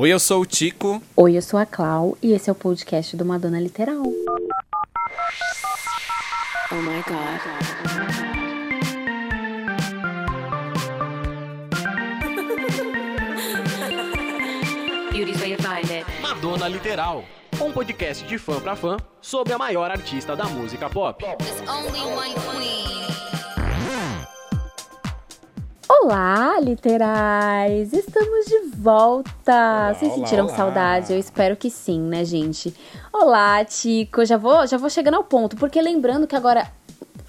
Oi, eu sou o Tico. Oi, eu sou a Clau e esse é o podcast do Madonna Literal. Oh my god. Beauty's where you find it. Madonna Literal, um podcast de fã pra fã sobre a maior artista da música pop. Olá, literais! Estamos de volta! Vocês olá, sentiram olá. saudade? Eu espero que sim, né, gente? Olá, Tico! Já vou, já vou chegando ao ponto, porque lembrando que agora,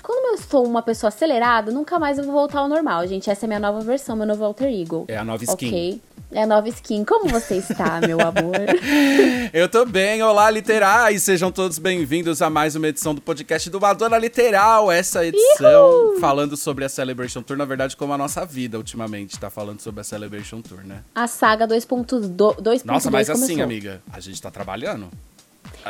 quando eu sou uma pessoa acelerada, nunca mais eu vou voltar ao normal, gente. Essa é a minha nova versão, meu novo alter ego. É a nova skin. Ok? É a nova skin. Como você está, meu amor? Eu tô bem, olá literais, sejam todos bem-vindos a mais uma edição do podcast do Madonna Literal. Essa edição falando sobre a Celebration Tour, na verdade, como a nossa vida ultimamente tá falando sobre a Celebration Tour, né? A saga 2.2 Nossa, mas começou. assim, amiga, a gente tá trabalhando.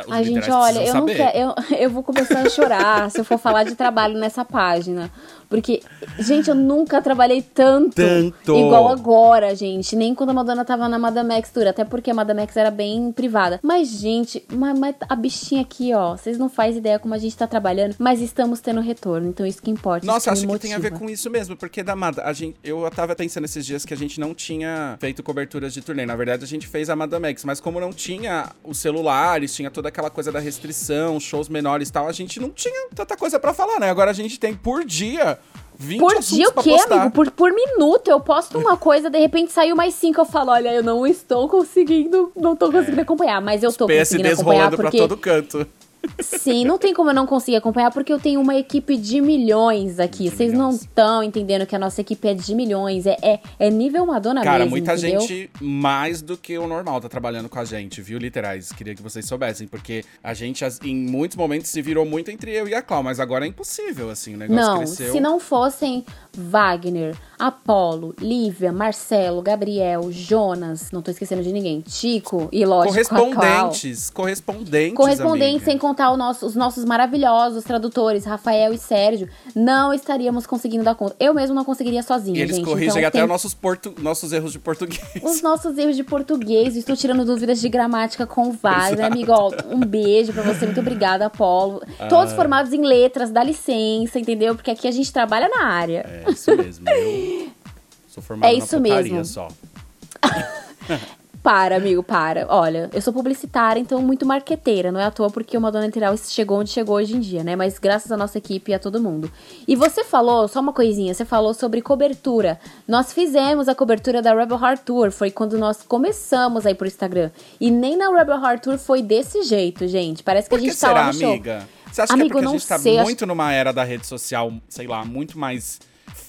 Os Ai, gente, olha, eu quero. Eu, eu vou começar a chorar se eu for falar de trabalho nessa página. Porque, gente, eu nunca trabalhei tanto. Tanto. Igual agora, gente. Nem quando a Madonna tava na Madame X Tour. Até porque a Madame X era bem privada. Mas, gente, mas, mas a bichinha aqui, ó. Vocês não fazem ideia como a gente tá trabalhando. Mas estamos tendo retorno. Então, isso que importa. Nossa, isso acho que tem a ver com isso mesmo, porque da Mada, a gente, eu tava pensando esses dias que a gente não tinha feito coberturas de turnê. Na verdade, a gente fez a Madame X, mas como não tinha os celulares, tinha toda aquela coisa da restrição, shows menores e tal, a gente não tinha tanta coisa pra falar, né? Agora a gente tem por dia 20 Por dia o quê, postar. amigo? Por, por minuto eu posto uma coisa, de repente saiu mais cinco. Eu falo, olha, eu não estou conseguindo, não tô conseguindo acompanhar. Mas eu tô conseguindo PSDs acompanhar rolando porque. pra todo canto. Sim, não tem como eu não conseguir acompanhar, porque eu tenho uma equipe de milhões aqui. De Vocês não milhões. estão entendendo que a nossa equipe é de milhões. É, é, é nível Madonna Cara, mesmo, muita entendeu? gente mais do que o normal tá trabalhando com a gente, viu, literais? Queria que vocês soubessem, porque a gente, em muitos momentos, se virou muito entre eu e a Clau, mas agora é impossível, assim, o negócio Não, cresceu. se não fossem Wagner, Apolo, Lívia, Marcelo, Gabriel, Jonas, não tô esquecendo de ninguém, Tico e lógico. Correspondentes, correspondentes, Correspondentes, amiga. sem contar nosso- os nossos maravilhosos tradutores, Rafael e Sérgio, não estaríamos conseguindo dar conta. Eu mesmo não conseguiria sozinha, E eles gente. corrigem então, até tem os nossos, portu... nossos erros de português. os nossos erros de português. Estou tirando dúvidas de gramática com o Wagner. Amigo, ó, um beijo pra você. Muito obrigada, Apolo. Ah. Todos formados em letras, dá licença, entendeu? Porque aqui a gente trabalha na área. É isso mesmo. Eu sou formado É na isso putaria mesmo. só. Para, amigo, para. Olha, eu sou publicitária, então muito marqueteira. Não é à toa porque o Madonna Literal chegou onde chegou hoje em dia, né? Mas graças à nossa equipe e a todo mundo. E você falou, só uma coisinha, você falou sobre cobertura. Nós fizemos a cobertura da Rebel Heart Tour, foi quando nós começamos aí por Instagram. E nem na Rebel Heart Tour foi desse jeito, gente. Parece que Por a que gente tá será, lá no show. amiga? Você acha Amigo, que é porque a gente tá sei, acho- muito numa era da rede social, sei lá, muito mais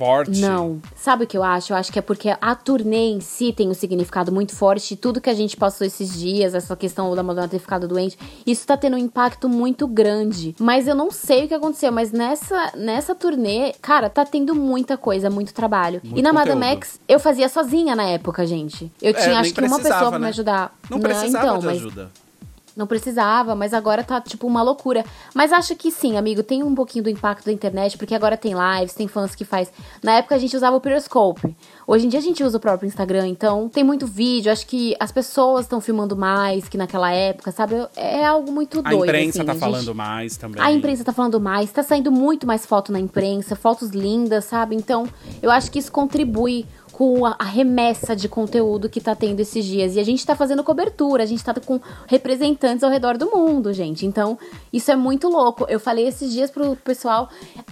forte? Não. Sabe o que eu acho? Eu acho que é porque a turnê em si tem um significado muito forte. Tudo que a gente passou esses dias, essa questão da Madonna ter ficado doente, isso tá tendo um impacto muito grande. Mas eu não sei o que aconteceu. Mas nessa, nessa turnê, cara, tá tendo muita coisa, muito trabalho. Muito e na Madame. X, eu fazia sozinha na época, gente. Eu É, tinha, nem acho que, uma pessoa pra me né? ajudar. Não precisava então, de mas ajuda. Não precisava, mas agora tá tipo uma loucura. Mas acho que sim, amigo, tem um pouquinho do impacto da internet, porque agora tem lives, tem fãs que faz. Na época a gente usava o Periscope. Hoje em dia a gente usa o próprio Instagram, então tem muito vídeo. Acho que as pessoas estão filmando mais que naquela época, sabe? É algo muito A doido. imprensa assim, tá a gente- falando mais também. a imprensa tá falando mais, tá saindo muito mais foto na imprensa, fotos lindas, sabe? Então, eu acho que isso contribui com a, remessa de conteúdo que tá tendo esses dias. E a gente tá fazendo cobertura, a gente tá com representantes ao redor do mundo, gente. Então, isso é muito louco. Eu falei esses dias pro pessoal,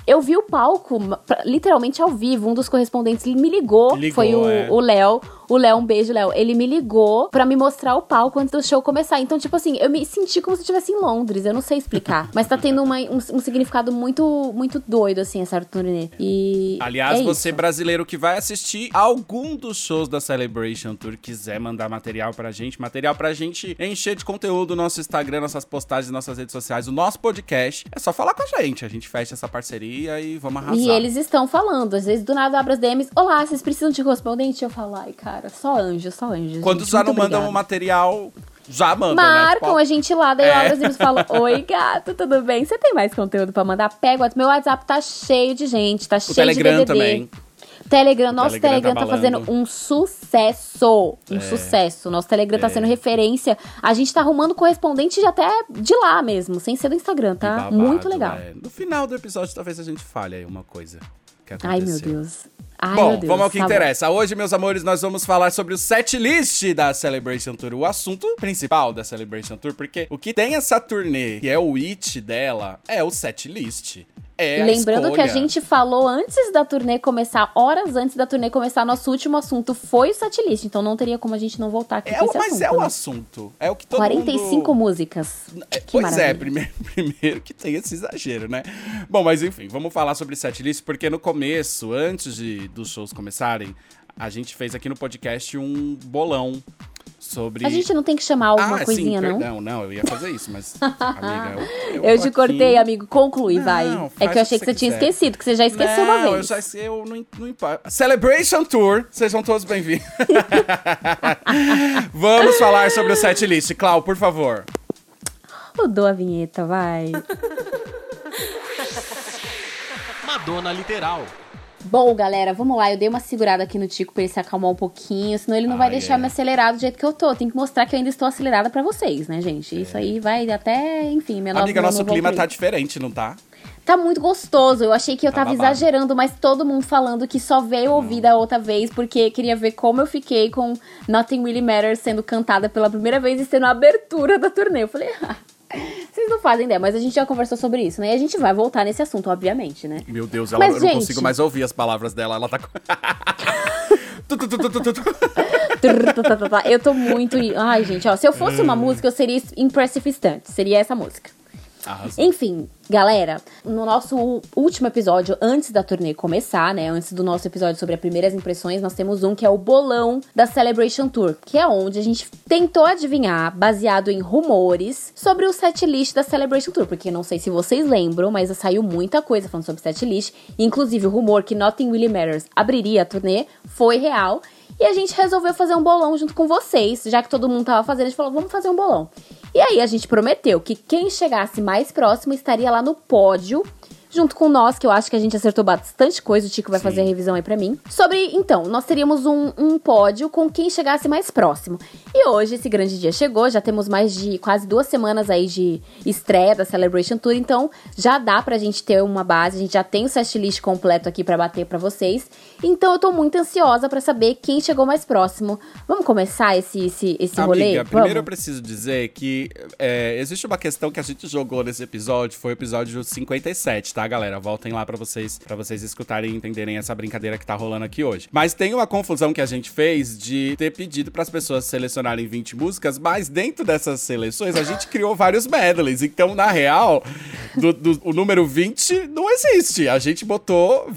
eu vi o palco, literalmente ao vivo, um dos correspondentes me ligou, Ligou, foi o é. o Léo. O Léo, um beijo, Léo. Ele me ligou pra me mostrar o palco antes do show começar. Então, tipo assim, eu me senti como se eu estivesse em Londres. Eu não sei explicar. mas tá tendo uma- um, um significado muito, muito doido, assim, essa turnê. E. Aliás, é você isso. brasileiro que vai assistir algum dos shows da Celebration Tour, quiser mandar material pra gente, material pra gente encher de conteúdo no nosso Instagram, nossas postagens, nossas redes sociais, o nosso podcast, é só falar com a gente. A gente fecha essa parceria e vamos arrasar. E eles estão falando. Às vezes, do nada, abre as DMs. Olá, vocês precisam de correspondente? Eu falo, ai, cara, só anjo, só anjo. Quando gente, já não mandam o obrigada. material, já mandam, né? Marcam Tipo, a gente lá, daí eu É. abro as DMs e falo, oi, gato, tudo bem? Você tem mais conteúdo pra mandar? Pega. Meu WhatsApp tá cheio de gente, tá O cheio Telegram de BBB. também. Telegram, nosso Telegram Telegram, tá tá, fazendo um sucesso. Um sucesso. Nosso Telegram tá sendo referência. A gente tá arrumando correspondente de até de lá mesmo, sem ser do Instagram, tá? Babado, Muito legal. é. No final do episódio, talvez a gente fale aí uma coisa que aconteceu. Ai, meu Deus. Ai, Bom, Deus. vamos ao que tá bom. interessa. Hoje, meus amores, nós vamos falar sobre o set list da Celebration Tour, o assunto principal da Celebration Tour, porque o que tem essa turnê, que é o it dela, é o set list. É a Lembrando que a gente falou antes da turnê começar, horas antes da turnê começar, nosso último assunto foi o setlist, então não teria como a gente não voltar aqui É, o- mas assunto. é o né? assunto. É o que todo 45 mundo... músicas. É, Que pois é, maravilha. primeiro, primeiro que tem esse exagero, né? Bom, mas enfim, vamos falar sobre setlist, porque no começo, antes de, dos shows começarem, a gente fez aqui no podcast um bolão sobre. A gente não tem que chamar alguma ah, coisinha, sim, não? perdão, não, eu ia fazer isso, mas, amiga, eu, Eu tô te aqui- cortei, amigo. Conclui, Não, vai. É que eu achei que que você tinha quiser. esquecido, que você já esqueceu não, uma eu vez. já sei, eu não, não importa. Celebration Tour, sejam todos bem-vindos. Vamos falar sobre o setlist. Clau, por favor. Mudou a vinheta, vai. Madonna Literal. Bom, galera, vamos lá. Eu dei uma segurada aqui no Tico pra ele se acalmar um pouquinho, senão ele não vai Ai, deixar é. me acelerar do jeito que eu tô. Tem que mostrar que eu ainda estou acelerada pra vocês, né, gente? Isso aí vai até, enfim, meu Amiga, nosso clima tá diferente, não tá? Tá muito gostoso. Eu achei que eu Tá tava babado. exagerando, mas todo mundo falando que só veio ouvir da outra vez porque queria ver como eu fiquei com Nothing Really Matters sendo cantada pela primeira vez e sendo a abertura da turnê. Eu falei, ah, vocês não fazem ideia, mas a gente já conversou sobre isso, né? E a gente vai voltar nesse assunto, obviamente, né? Meu Deus, ela, Mas, eu não gente- consigo mais ouvir as palavras dela. Ela tá. Eu tô muito. Ai, gente, ó. Se eu fosse Hum. uma música, eu seria Impressive Stunt. Seria essa música. Arrasou. Enfim, galera, no nosso último episódio, antes da turnê começar, né? Antes do nosso episódio sobre as primeiras impressões, nós temos um que é o bolão da Celebration Tour, que é onde a gente tentou adivinhar, baseado em rumores, sobre o setlist da Celebration Tour. Porque não sei se vocês lembram, mas saiu muita coisa falando sobre setlist. Inclusive, o rumor que Nothing Really Matters abriria a turnê foi real. E a gente resolveu fazer um bolão junto com vocês, já que todo mundo tava fazendo, a gente falou, vamos fazer um bolão. E aí a gente prometeu que quem chegasse mais próximo estaria lá no pódio, junto com nós, que eu acho que a gente acertou bastante coisa, o Tico vai fazer a revisão aí pra mim. Sobre, então, nós teríamos um, um pódio com quem chegasse mais próximo. E hoje esse grande dia chegou, já temos mais de quase duas semanas aí de estreia da Celebration Tour, então já dá pra gente ter uma base, a gente já tem o setlist completo aqui pra bater pra vocês. Então eu tô muito ansiosa pra saber quem chegou mais próximo. Vamos começar esse, esse, esse rolê? Amiga, primeiro eu Vamos? preciso dizer que é, existe uma questão que a gente jogou nesse episódio, foi o episódio 57, tá, galera? Voltem lá pra vocês, para vocês escutarem e entenderem essa brincadeira que tá rolando aqui hoje. Mas tem uma confusão que a gente fez de ter pedido pras pessoas selecionarem 20 músicas, mas dentro dessas seleções a gente criou vários medleys. Então, na real, do- do- o número 20 não existe. A gente botou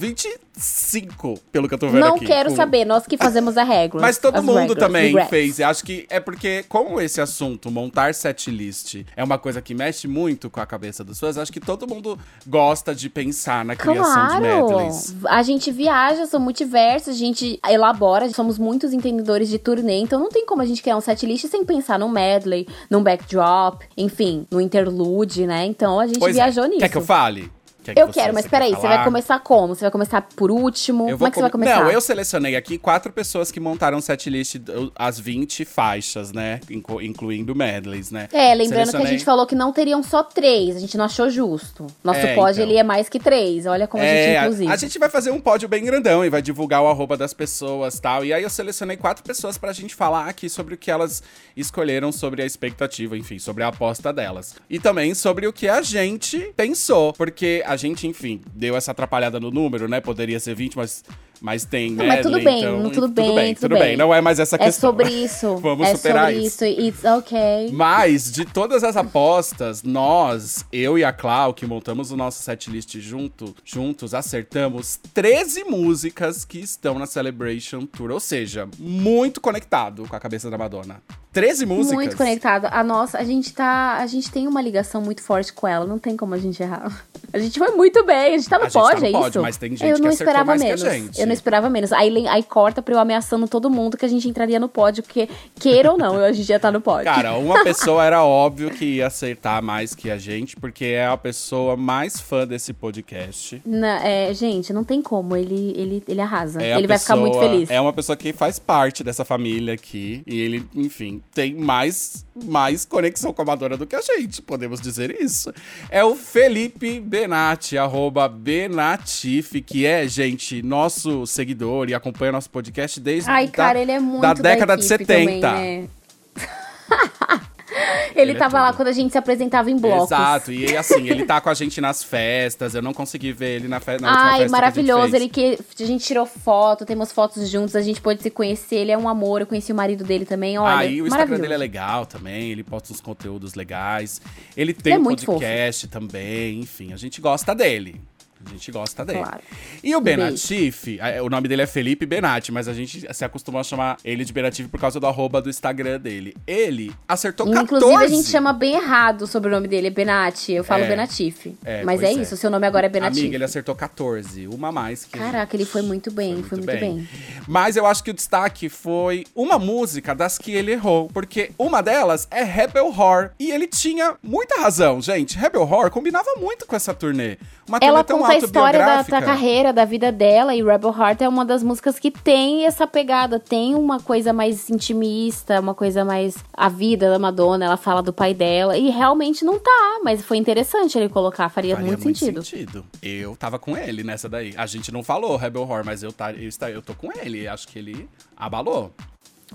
25, pelo que eu tô vendo Não aqui. quero saber, nós que fazemos a regra. mas todo mundo regras, também regrets. fez. Acho que é porque, como esse assunto, montar setlist, é uma coisa que mexe muito com a cabeça dos fãs, acho que todo mundo gosta de pensar na criação de Claro! medleys. A gente viaja, são multiversos, a gente elabora, somos muitos entendedores de turnê, então não tem como a gente criar um setlist sem pensar num medley, num backdrop, enfim, no interlude, né? Então a gente Pois viajou é. nisso. Quer que eu fale? Quer que Eu você- quero, mas peraí, quer você vai começar como? Você vai começar por último? Eu como é que você vai come- começar? Não, eu selecionei aqui quatro pessoas que montaram setlist, as 20 faixas, né? Inclu- incluindo medleys, né? É, lembrando que a Selecionei- gente falou que não teriam só três, a gente não achou justo. Nosso É, pódio, então. ele é mais que três, olha como a gente É, é a, inclusive. a gente vai fazer um pódio bem grandão e vai divulgar o arroba das pessoas tal. E aí eu selecionei quatro pessoas pra gente falar aqui sobre o que elas escolheram sobre a expectativa, enfim, sobre a aposta delas. E também sobre o que a gente pensou. Porque a gente, enfim, deu essa atrapalhada no número, né? Poderia ser 20, mas, mas tem Não, mas tudo medley, bem, então, tudo tudo bem, bem, tudo bem. bem. Não é mais essa É questão. sobre isso. Vamos é superar sobre isso. isso. It's okay. Mas, de todas as apostas, nós, eu e a Clau, que montamos o nosso setlist junto, juntos, acertamos 13 músicas que estão na Celebration Tour. Ou seja, muito conectado com a cabeça da Madonna. 13 músicas. Muito conectado. A nossa, a gente tá. A gente tem uma ligação muito forte com ela. Não tem como a gente errar. A gente foi muito bem. A gente tá no gente tá pódio, no é pódio, isso? mas tem gente Eu que não acertou esperava mais que a menos. gente. Eu não esperava menos. Aí, aí corta pra eu ameaçando todo mundo que a gente entraria no pódio, porque queira ou não, a gente já tá no pódio. Cara, uma pessoa era óbvio que ia acertar mais que a gente, porque é a pessoa mais fã desse podcast. Na- é, gente, não tem como, ele, ele, ele arrasa. É ele vai ficar muito pessoa- feliz. É uma pessoa que faz parte dessa família aqui. E ele, enfim, tem mais, mais conexão com a Madonna do que a gente, podemos dizer isso. É o Felipe Benatti, arroba Benatif, que é, gente, nosso seguidor e acompanha nosso podcast desde Ai, da- cara, ele é muito da década de equipe 70. Também, né? ele Ele é tava lá tudo. quando a gente se apresentava em blocos. Exato, e assim, ele tá com a gente nas festas. Eu não consegui ver ele na, fe na Ai, festa maravilhoso. que a Ele que a gente tirou foto, temos fotos juntos, a gente pôde se conhecer. Ele é um amor. Eu conheci o marido dele também. Olha, Aí o Instagram dele é legal também, ele posta uns conteúdos legais. Ele tem Ele é um podcast também, enfim, a gente gosta dele. A gente gosta dele. Claro. E o. Benatif, o nome dele é Felipe Benatti, mas a gente se acostumou a chamar ele de Benatif por causa do arroba do Instagram dele. Ele acertou 14. Inclusive, a gente chama bem errado sobre o nome dele, é Benatti. Eu falo É. Benatif. É, Mas é, é. isso, seu nome agora é Benatif. Amiga, ele acertou 14, uma a mais que. Caraca, ele foi muito bem, foi muito, bem. Mas eu acho que o destaque foi uma música das que ele errou. Porque uma delas é Rebel Horror. E ele tinha muita razão, gente. Rebel Horror combinava muito com essa turnê. Uma turnê Ela tão conta a história da, da carreira, da vida dela, e Rebel Heart é uma das músicas que tem essa pegada, tem uma coisa mais intimista, uma coisa mais a vida da Madonna, ela fala do pai dela, e realmente não tá, mas foi interessante ele colocar, faria, Faria muito, sentido. sentido. Eu tava com ele nessa daí. A gente não falou Rebel Horror, mas eu, tá, eu, está- eu tô com ele. Acho que ele abalou.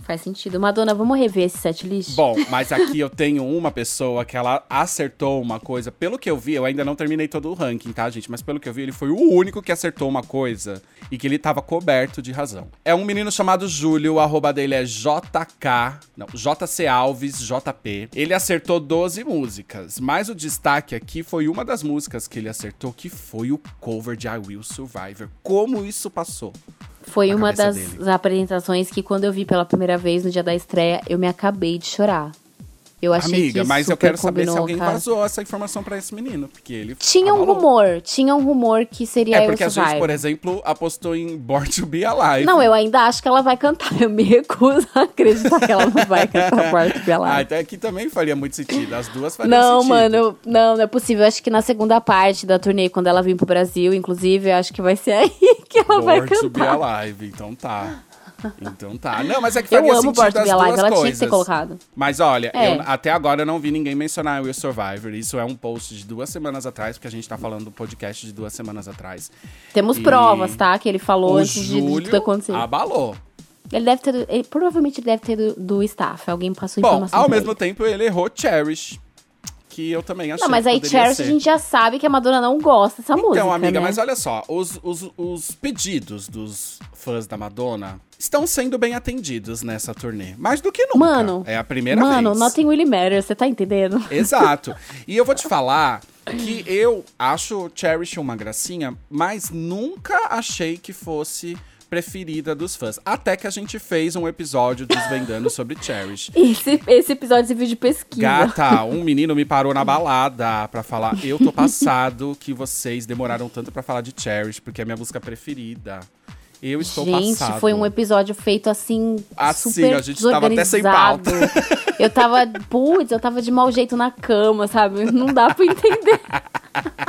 Faz sentido. Madonna, vamos rever esse setlist? Bom, mas aqui eu tenho uma pessoa que ela acertou uma coisa. Pelo que eu vi, eu ainda não terminei todo o ranking, tá, gente? Mas pelo que eu vi, ele foi o único que acertou uma coisa e que ele tava coberto de razão. É um menino chamado Júlio, o arroba dele é JK, não, JC Alves, JP. Ele acertou 12 músicas, mas o destaque aqui foi uma das músicas que ele acertou, que foi o cover de I Will Survivor. Como isso passou? Foi uma das dele. apresentações que quando eu vi pela primeira vez no dia da estreia, eu me acabei de chorar. Eu achei Amiga, que mas eu quero saber se alguém cara. vazou essa informação pra esse menino, porque ele Tinha um abalou. rumor, tinha um rumor que seria É porque a gente, por exemplo, apostou em Born to Be Alive. Não, eu ainda acho que ela vai cantar. Eu me recuso a acreditar que ela não vai cantar Part B Ah, lá. então aqui também faria muito sentido. As duas fariam Não, sentido. mano, eu- não, não é possível. Eu acho que na segunda parte da turnê, quando ela vir pro Brasil, inclusive, eu acho que vai ser aí que ela vai Born to Be cantar. Alive, então tá. Então tá. Não, mas é que Eu faria amo sentido Born to as Be Alive, duas ela coisas. tinha que ter colocado. Mas olha, É. eu- até agora eu não vi ninguém mencionar Will Survivor. Isso é um post de duas semanas atrás, porque a gente tá falando do podcast de duas semanas atrás. Temos E provas, tá? Que ele falou antes de, de tudo acontecer. abalou. Ele deve ter. Ele, provavelmente ele deve ter do, do staff. Alguém passou Bom, informação. ao mesmo ele. tempo ele errou Cherish, que eu também achei Não, mas aí Cherish ser. a gente já sabe que a Madonna não gosta dessa música. Então, amiga, né? mas olha só, os, os, os pedidos dos fãs da Madonna estão sendo bem atendidos nessa turnê. Mais do que nunca. Mano, É a primeira Mano, vez. Nothing Really Matters, você tá entendendo? Exato. E eu vou te falar que eu acho Cherish uma gracinha, mas nunca achei que fosse preferida dos fãs. Até que a gente fez um episódio desvendando sobre Cherish. Esse, esse episódio serviu de pesquisa. Gata, um menino me parou na balada pra falar: Eu tô passado que vocês demoraram tanto pra falar de Cherish, porque é minha música preferida. Eu estou Gente, passado. foi um episódio feito assim, Assim, super a gente tava até sem pauta. Eu tava, putz, eu tava de mau jeito na cama, sabe? Não dá pra entender.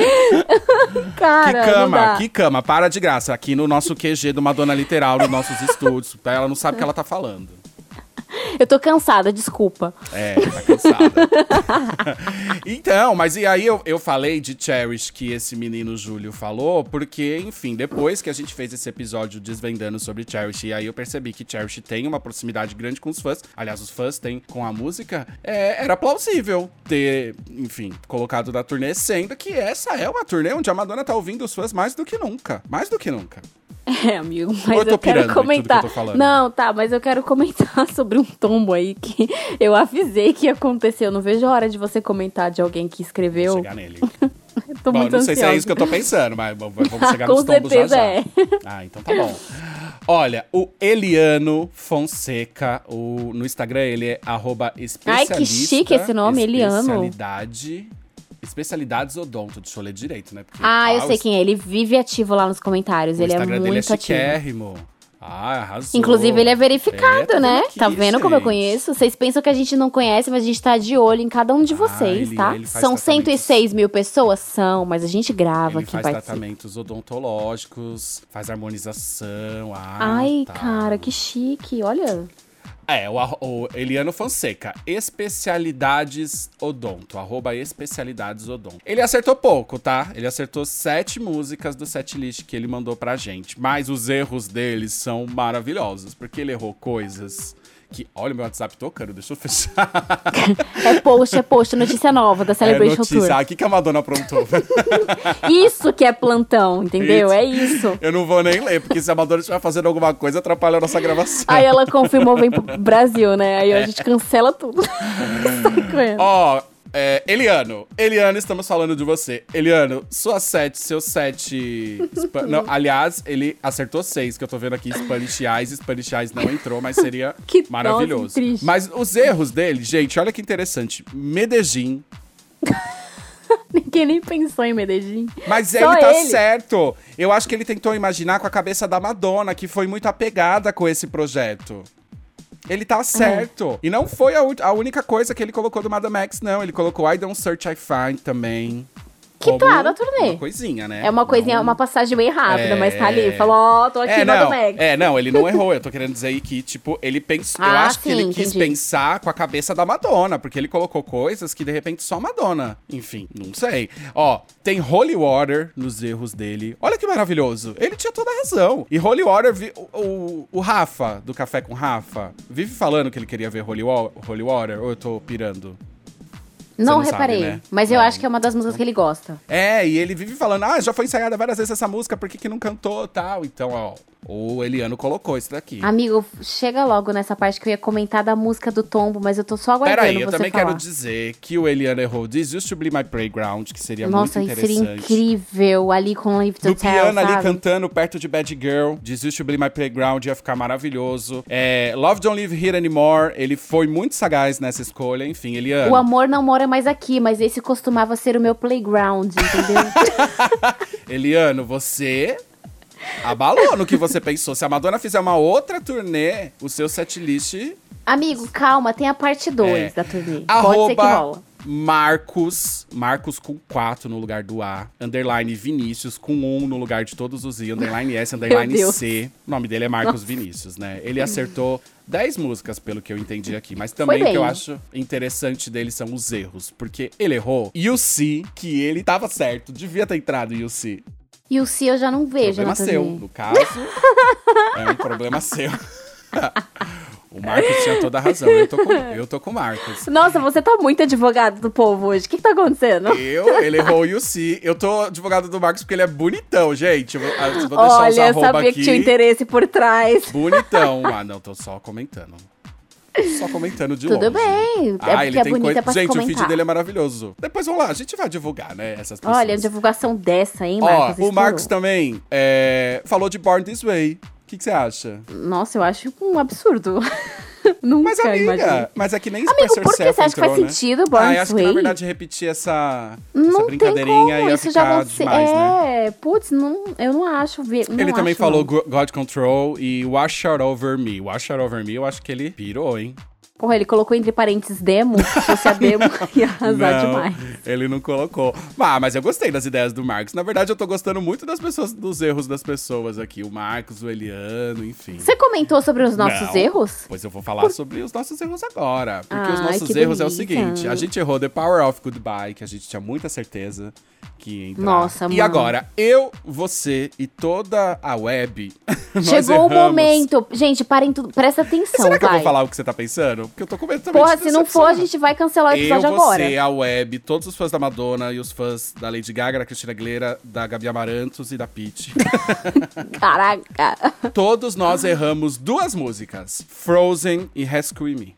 Cara, Que cama, que cama, para de graça. Aqui no nosso QG do Madonna Literal, nos nossos estúdios. Ela não sabe o que ela tá falando. Eu tô cansada, desculpa. É, tá cansada. então, mas e aí eu, eu falei de Cherish que esse menino Júlio falou, porque, enfim, depois que a gente fez esse episódio desvendando sobre Cherish, e aí eu percebi que Cherish tem uma proximidade grande com os fãs, aliás, os fãs têm com a música, é, era plausível ter, enfim, colocado da turnê, sendo que essa é uma turnê onde a Madonna tá ouvindo os fãs mais do que nunca. Mais do que nunca. É, amigo, mas eu eu, quero tudo que eu comentar. Não, tá, mas eu quero comentar sobre um tombo aí que eu avisei que ia acontecer. Eu não vejo a hora de você comentar de alguém que escreveu. Chegar nele. Tô Bom, muito não sei se é ansiosa. isso que eu tô pensando, mas vamos chegar nos tombos já certeza já. é. Ah, então tá bom. Olha, o Eliano Fonseca, o, no Instagram ele é arroba especialista. chique esse nome, Eliano. Especialidade. Especialidades Odonto. Deixa eu ler direito, né? Porque, Ah, eu ah, sei quem é. Ele vive ativo lá nos comentários. O ele é Instagram dele é muito ativo. chiquérrimo. Ah, arrasou. Inclusive, ele é verificado, É, tá né? aqui, tá vendo como eu gente? conheço? Vocês pensam que a gente não conhece, mas a gente tá de olho em cada um de vocês, ele- tá? ele faz São tratamentos. 106 mil pessoas? São, mas a gente grava Ele aqui faz participa. tratamentos odontológicos, faz harmonização. Ah, Ai, tá. cara, que chique. Olha. É, o, o Eliano Fonseca, especialidades odonto, arroba especialidades odonto. Ele acertou pouco, tá? Ele acertou sete músicas do setlist que ele mandou pra gente, mas os erros dele são maravilhosos, porque ele errou coisas que... Olha o meu WhatsApp tocando, deixa eu fechar. É post, é post, notícia nova da É Celebration notícia, ah, o que, que a Madonna aprontou? Tour. Isso que é plantão, entendeu? Isso. É isso. eu não vou nem ler, porque se a Madonna estiver fazendo alguma coisa, atrapalha a nossa gravação. Aí ela confirmou, vem pro Brasil, né? Aí É. a gente cancela tudo. Ó, é, Eliano. Eliano, estamos falando de você. Eliano, sua sete, seu sete. Não, aliás, ele acertou seis, que eu tô vendo aqui Spanish Eyes. Spanish Eyes não entrou, mas seria Que maravilhoso. triste. mas os erros dele, gente, olha que interessante. Medellín. Ninguém nem pensou em Medellín. Mas Só ele tá ele. certo. Eu acho que ele tentou imaginar com a cabeça da Madonna, que foi muito apegada com esse projeto. Ele É. tá certo. E não foi a, a única coisa que ele colocou do Madame X, não. Ele colocou I Don't Search, I Find também. Que tá na turnê. Uma coisinha, né? É uma coisinha, Não- uma passagem bem rápida, É. mas tá ali. Falou, ó, tô aqui é, no não, Max. é, não, ele não errou. Eu tô querendo dizer aí que, tipo, ele pensou. eu Ah, acho que sim, ele quis entendi. pensar com a cabeça da Madonna, porque ele colocou coisas que de repente só Madonna. Enfim, não sei. Ó, tem Holy Water nos erros dele. Olha que maravilhoso. Ele tinha toda a razão. E Holy Water, vi- o, o, o Rafa, do Café com Rafa, vive falando que ele queria ver Holy, Wa- Holy Water, ou eu tô pirando? Não, não sabe, reparei. né? Mas eu Não. acho que é uma das músicas que ele gosta. É, e ele vive falando, ah, já foi ensaiada várias vezes essa música, por que, que não cantou tal? Então, ó, o Eliano colocou isso daqui. Amigo, chega logo nessa parte que eu ia comentar da música do tombo, mas eu tô só aguardando Peraí, eu também falar. quero dizer que o Eliano errou This Used to Be My Playground, que seria Nossa, muito isso seria interessante. incrível ali com Live to No Tell, piano ali sabe? cantando perto de Bad Girl, This Used to Be My Playground ia ficar maravilhoso. É, Love Don't Live Here Anymore, ele foi muito sagaz nessa escolha, enfim, Eliano. O amor não mora mais aqui, mas esse costumava ser o meu playground, entendeu? Eliano, você abalou no que você pensou. Se a Madonna fizer uma outra turnê, o seu setlist Amigo, calma, tem a parte 2 É. da turnê. Arroba. Marcos, Marcos com 4 no lugar do A, underline Vinícius com 1 no lugar de todos os I, underline S, underline. C. O nome dele é Marcos Vinícius, né? Ele acertou 10 músicas, pelo que eu entendi aqui. Mas também o que eu acho interessante dele são os erros, porque ele errou e o C, que ele tava certo, devia ter entrado e o C. E o Si eu já não vejo Problema seu. No caso, é um problema seu. o Marcos tinha toda a razão. Eu tô com, eu tô com o Marcos. Nossa, você tá muito advogado do povo hoje. O que, que tá acontecendo? Eu, ele errou o UC. Eu tô advogado do Marcos porque ele é bonitão, gente. Eu vou, eu vou deixar os Olha, eu sabia aqui. que tinha interesse por trás. Bonitão. Ah, não, tô só comentando. Só comentando de Tudo longe. bem. É Ah, ele é tem bonita coisa... Gente, o feed comentar. dele é maravilhoso. Depois vamos lá, a gente vai divulgar, né, essas pessoas. Olha, divulgação dessa, hein, Ó, Marcos? o Estourou. Marcos também é, falou de Born This Way. O que você acha? Nossa, eu acho um absurdo. Nunca Mas, amiga, imaginei. mas é que nem Amigo, por que você acha que faz né? sentido Born Ah, acho que, na verdade, repetir essa, essa Não tem brincadeirinha como, ia isso já ficar aconteceu. demais, né? É, putz, não, eu não acho. não Ele também acho, falou não. Go- God Control e Wash Out Over Me. Wash Out Over Me, eu acho que ele pirou, hein? Porra, ele colocou entre parênteses demo. Se fosse a demo, ia arrasar não, demais. ele não colocou. Ah, mas eu gostei das ideias do Marcos. Na verdade, eu tô gostando muito das pessoas, dos erros das pessoas aqui. O Marcos, o Eliano, enfim. Você comentou sobre os nossos Não. erros? Pois eu vou falar sobre os nossos erros agora. Porque os Ai, nossos erros é o delícia. seguinte: a gente errou The Power of Goodbye, que a gente tinha muita certeza que ia entrar. Nossa, E mano. agora, eu, você e toda a web. Chegou o momento. Gente, parem tudo. Presta atenção, Será que eu vai. vou falar o que você tá pensando? Porque eu tô com medo também Porra, se não for, a gente vai cancelar o episódio eu, agora. você, a web, todos os fãs da Madonna e os fãs da Lady Gaga, da Cristina Aguilera, da Gabi Amarantos e da Peach. Caraca. todos nós erramos duas músicas: Frozen e Rescue Me.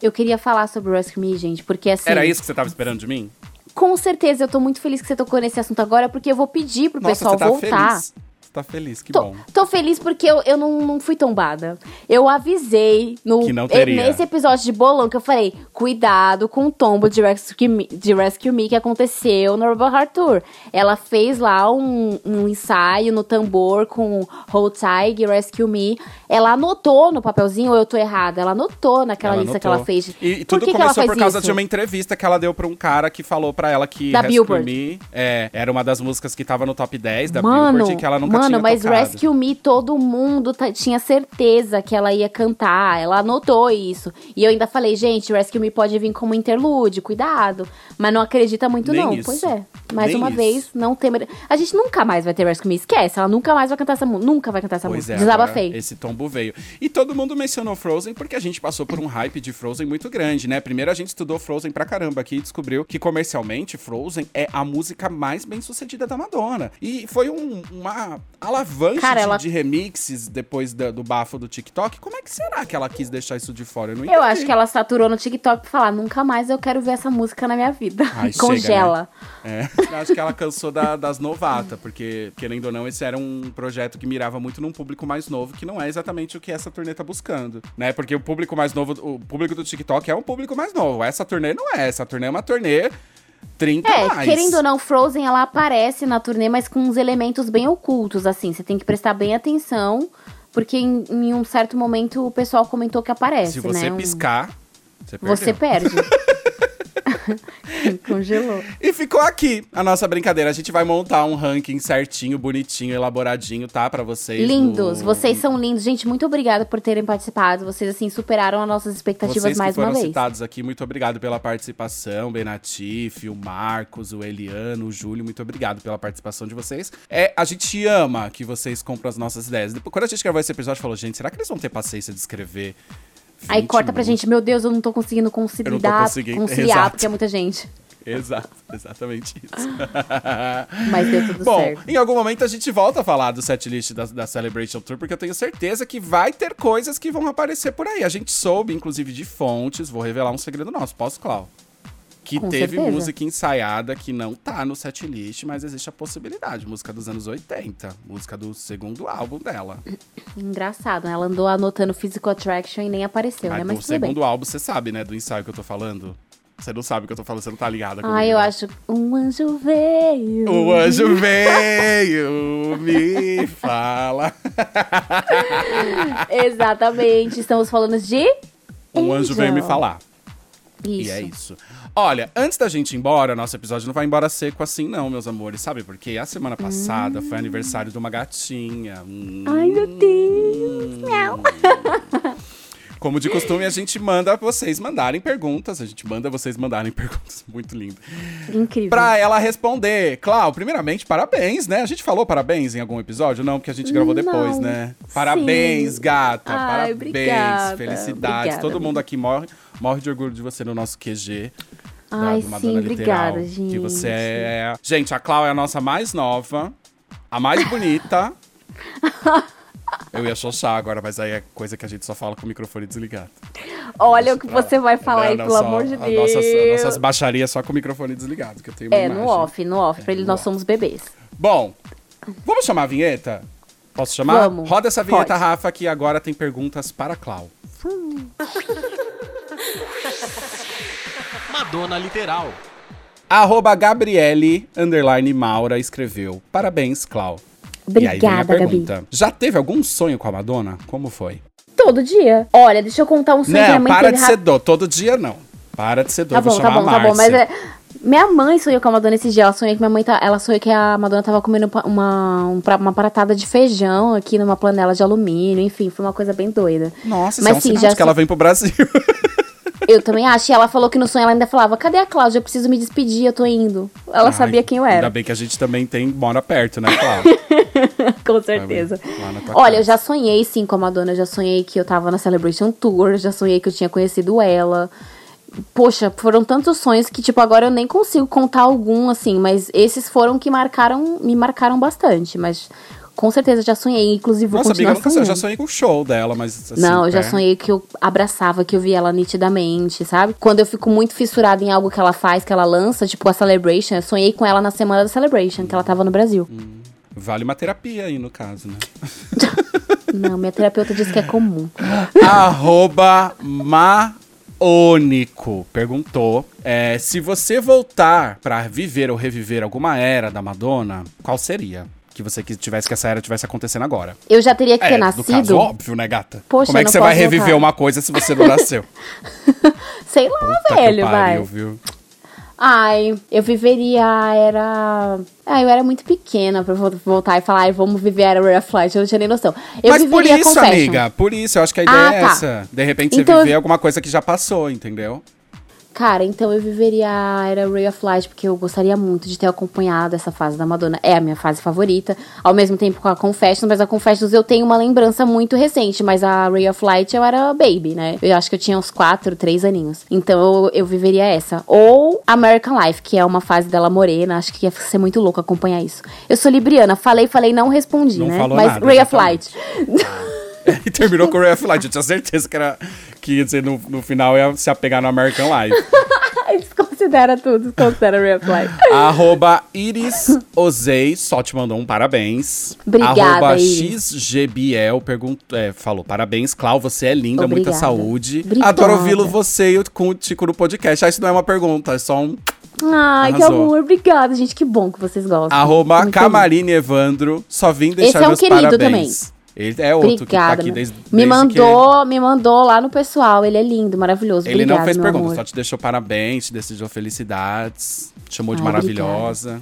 Eu queria falar sobre Rescue Me, gente, porque assim. Era isso que você tava esperando de mim? Com certeza, eu tô muito feliz que você tocou nesse assunto agora, porque eu vou pedir pro Nossa, pessoal você tá voltar. feliz. Tu tá feliz, que Tô, bom. tô feliz porque eu, eu não, não fui tombada. Eu avisei no, Que não teria. nesse episódio de bolão que eu falei: cuidado com o tombo de Rescue Me, de Rescue Me que aconteceu no Urban Heart Tour. Ela fez lá um, um ensaio no tambor com Hold Tight e Rescue Me. Ela anotou no papelzinho, ou eu tô errada? Ela anotou naquela Ela lista que notou. ela fez. E, e tudo que que ela começou faz por causa isso? de uma entrevista que ela deu pra um cara que falou pra ela que Da Rescue Billboard. Me é, era uma das músicas que tava no top 10 da Mano, Billboard e que ela nunca mano, mas tocado. Rescue Me, todo mundo tinha certeza que ela ia cantar. Ela anotou isso. E eu ainda falei, gente, Rescue Me pode vir como interlude, cuidado. Mas não acredita muito, Nem não. isso. Pois é. Mais Nem uma isso. vez, não tem. A gente nunca mais vai ter Rescue Me. Esquece, ela nunca mais vai cantar essa música. Nunca vai cantar essa Pois música. é, Desabafei. esse tombo veio. E todo mundo mencionou Frozen porque a gente passou por um hype de Frozen muito grande, né? Primeiro a gente estudou Frozen pra caramba aqui e descobriu que comercialmente Frozen é a música mais bem sucedida da Madonna. E foi um- uma alavanca Cara, de, ela- de remixes depois da- do bafo do TikTok. Como é que será que ela quis deixar isso de fora? Eu não Eu entendi. acho que ela saturou no TikTok pra falar: nunca mais eu quero ver essa música na minha vida. Ai, chega, Congela. É, eu acho que ela cansou da- das novatas, porque, querendo ou não, esse era um projeto que mirava muito num público mais novo, que não é exatamente o que essa turnê tá buscando, né? Porque o público mais novo, o público do TikTok é um público mais novo. Essa turnê não é, essa turnê é uma turnê 30 É, mais. querendo ou não, Frozen ela aparece na turnê, mas com uns elementos bem ocultos, assim. Você tem que prestar bem atenção, porque em, em um certo momento o pessoal comentou que aparece, Se você né? Piscar, você. Você perde. Congelou. E ficou aqui a nossa brincadeira. A gente vai montar um ranking certinho, bonitinho, elaboradinho, tá? Pra vocês. Lindos, no- vocês são lindos. Gente, muito obrigada por terem participado. Vocês, assim, superaram as nossas expectativas Vocês mais uma foram vez. citados aqui, muito obrigado pela participação, Benatif, o Marcos, o Eliano, o Júlio, muito obrigado pela participação de vocês. É, a gente ama que vocês compram as nossas ideias. Depois, quando a gente gravou esse episódio, falou, gente, será que eles vão ter paciência de escrever? Aí 20 corta pra gente, meu Deus, eu não tô conseguindo conciliar, conseguindo, conciliar exato. porque é muita gente. Exato, exatamente isso. Mas deu tudo Bom, certo. em algum momento a gente volta a falar do setlist da, da Celebration Tour, porque eu tenho certeza que vai ter coisas que vão aparecer por aí. A gente soube, inclusive, de fontes, vou revelar um segredo nosso, posso, Clau? Que Com teve certeza. música ensaiada que não tá no setlist, mas existe a possibilidade. Música dos anos 80, música do segundo álbum dela. Engraçado, né? Ela andou anotando Physical Attraction e nem apareceu, né? Mas bem. segundo álbum, você sabe, né? Do ensaio que eu tô falando. Você não sabe o que eu tô falando, você não tá ligada comigo. Ah, eu né? acho. Um anjo veio. O anjo veio, me fala. Exatamente. Estamos falando de. Um anjo veio me Angel. falar. Isso. E é isso. Olha, antes da gente ir embora, nosso episódio não vai embora seco assim, não, meus amores. Sabe por quê? A semana passada foi aniversário de uma gatinha. Hum. Ai, meu Deus. Miau. Como de costume, a gente manda vocês mandarem perguntas. A gente manda vocês mandarem perguntas. Muito lindo. Incrível. Pra ela responder. Clau, primeiramente, parabéns, né? A gente falou parabéns em algum episódio? Não, porque a gente gravou Não. depois, né? Parabéns, Sim. gata. Ai, parabéns. obrigada, Felicidades. obrigada, Todo mundo aqui morre, morre de orgulho de você no nosso QG. Ai, sim, Literal, obrigada, Que gente. você é. Gente, a Clau é a nossa mais nova, a mais bonita. Eu ia xoxar agora, mas aí é coisa que a gente só fala com o microfone desligado. Olha o que você vai falar Não, aí, não, pelo só amor de Deus. Nossas, as nossas baixarias só com o microfone desligado, que eu tenho uma É, no imagem. off, no off. pra eles no nós off. somos bebês. Bom, vamos chamar a vinheta? Posso chamar? Vamos, Roda essa vinheta, pode. Rafa, que agora tem perguntas para a Clau. Madonna Literal. Arroba Gabriele, underline Maura, escreveu. Parabéns, Clau. E Obrigada, Gabi. pergunta. Já teve algum sonho com a Madonna? Como foi? Todo dia. Olha, deixa eu contar um sonho que minha não, mãe para teve de rap- ser dor. Todo dia não. Para de ser dor. Tá Vou bom, tá bom, tá bom. Mas é. Minha mãe sonhou com a Madonna esse dia. Ela sonhou que minha mãe tá. Ela sonhou que a Madonna tava comendo uma, um uma pratada de feijão aqui numa panela de alumínio. Enfim, foi uma coisa bem doida. Nossa, Mas isso é um sim, já que ela vem pro Brasil. Eu também acho. E ela falou que no sonho ela ainda falava: Cadê a Cláudia? Eu preciso me despedir, eu tô indo. Ela Ai, sabia quem eu Ainda era. bem que a gente também tem, mora perto, né, Clau? Com certeza. Olha, eu já sonhei sim com a Madonna, eu já sonhei que eu tava na Celebration Tour, já sonhei que eu tinha conhecido ela. Poxa, foram tantos sonhos que, tipo, agora eu nem consigo contar algum, assim, mas esses foram que marcaram, me marcaram bastante, mas com certeza já sonhei, inclusive Nossa, amiga, continuar eu nunca sei. Eu já sonhei com o show dela, mas assim, Não, eu já perto. sonhei que eu abraçava, que eu via ela nitidamente, sabe? Quando eu fico muito fissurada em algo que ela faz, que ela lança, tipo a Celebration, eu sonhei com ela na semana da Celebration, que ela tava no Brasil. Vale uma terapia aí, no caso, né? Não, minha terapeuta disse que é comum. Arroba Maônico perguntou é, se você voltar pra viver ou reviver alguma era da Madonna, qual seria? Que você que tivesse que essa era tivesse acontecendo agora. Eu já teria que ter É, no nascido. caso, óbvio, né, gata? Poxa, Como é que você vai reviver voltar. uma coisa se você não nasceu? Sei lá, Puta velho, pariu, vai. viu? Ai, eu viveria era. Ah, eu era muito pequena pra vo- voltar e falar, ai, vamos viver a era Rare Flight, eu não tinha nem noção. Eu Mas por isso, Confession. amiga, por isso, eu acho que a ideia Ah, é tá. essa. De repente você Então eu- viver alguma coisa que já passou, entendeu? Cara, então eu viveria a era Ray of Light, porque eu gostaria muito de ter acompanhado essa fase da Madonna. É a minha fase favorita, ao mesmo tempo com a Confessions, mas a Confessions eu tenho uma lembrança muito recente, mas a Ray of Light eu era baby, né? Eu acho que eu tinha uns 4, 3 aninhos. Então eu, eu viveria essa. Ou American Life, que é uma fase dela morena, acho que ia ser muito louco acompanhar isso. Eu sou libriana, falei, falei, não respondi, Não né? falou mas nada, Ray of. Light. e terminou com o Ray of Light. Eu tinha certeza que, era, que ia dizer no, no final ia se apegar no American Life. Desconsidera tudo, desconsidera Light. Arroba Iris Ozei só te mandou um parabéns. Obrigada, Arroba Iris. XGBL perguntou, é, falou parabéns, Clau, você é linda, muita Obrigada. saúde. Obrigada. Adoro ouvi-lo você e o- com o Tico no podcast. Ah, isso não é uma pergunta, é só um... Ai, que Arrasou. amor, obrigada, gente, que bom que vocês gostam. Arroba Camarine Evandro, só vim deixar Esse é um meus querido parabéns. Ele é outro que tá Obrigada. aqui meu. desde, me desde mandou, me mandou lá no pessoal. Ele é lindo, maravilhoso. que... Ele Obrigada, não fez pergunta, amor. só te deixou parabéns, te desejou felicidades, te chamou de Ai, maravilhosa.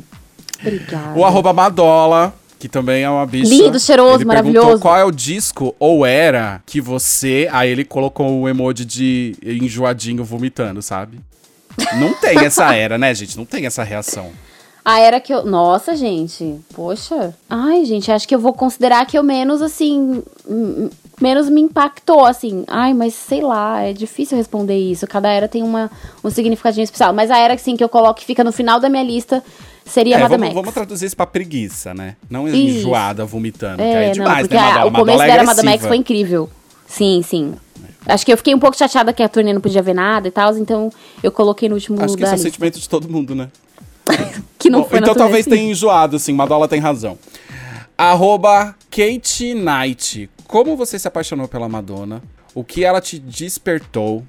Obrigada. O arroba Madola, que também é uma bicha. Lindo, cheiroso, ele maravilhoso. qual é o disco ou era que você... Aí ele colocou o emoji de enjoadinho vomitando, sabe? Não tem essa era, né, gente? Não tem essa reação. A era que eu. Nossa, gente. Poxa. Ai, gente, acho que eu vou considerar que eu menos, assim. Menos me impactou, assim. Ai, mas sei lá, é difícil responder isso. Cada era tem uma, um significadinho especial. Mas a era, assim, que eu coloco que fica no final da minha lista seria É, Madame vamos, X. vamos traduzir isso pra preguiça, né? Não Isso. enjoada vomitando, é É, demais, não, porque né, a- Madola? o começo da era Madame X foi incrível. Sim, sim. Acho que eu fiquei um pouco chateada que a turnê não podia ver nada e tal, então eu coloquei no último Acho que esse é o sentimento de todo mundo, né? Que não Bom, foi então talvez tenha enjoado, sim. Madola tem razão. Arroba Kate Knight. Como você se apaixonou pela Madonna? O que ela te despertou?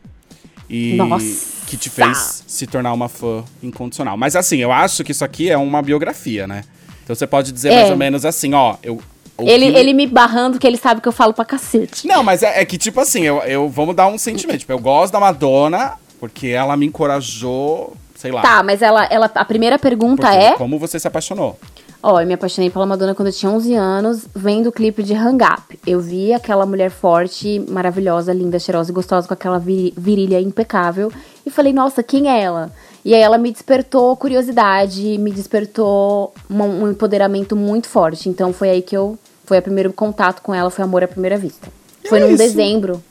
E Nossa. que te fez se tornar uma fã incondicional. Mas assim, eu acho que isso aqui é uma biografia, né? Então você pode dizer É. mais ou menos assim, ó. Eu, Ele, que- ele me barrando que ele sabe que eu falo pra cacete. Não, mas é, é que, tipo assim, eu, eu vamos dar um sentimento. Tipo, eu gosto da Madonna porque ela me encorajou, sei lá. Tá, mas ela, ela, a primeira pergunta Porque é... Como você se apaixonou? Ó, eu me apaixonei pela Madonna quando eu tinha 11 anos, vendo o clipe de Hang Up. Eu vi aquela mulher forte, maravilhosa, linda, cheirosa e gostosa, com aquela vi- virilha impecável. E falei, nossa, quem é ela? E aí ela me despertou curiosidade, me despertou um, empoderamento muito forte. Então foi aí que eu... Foi o primeiro contato com ela, foi amor à primeira vista. Foi É num isso. dezembro.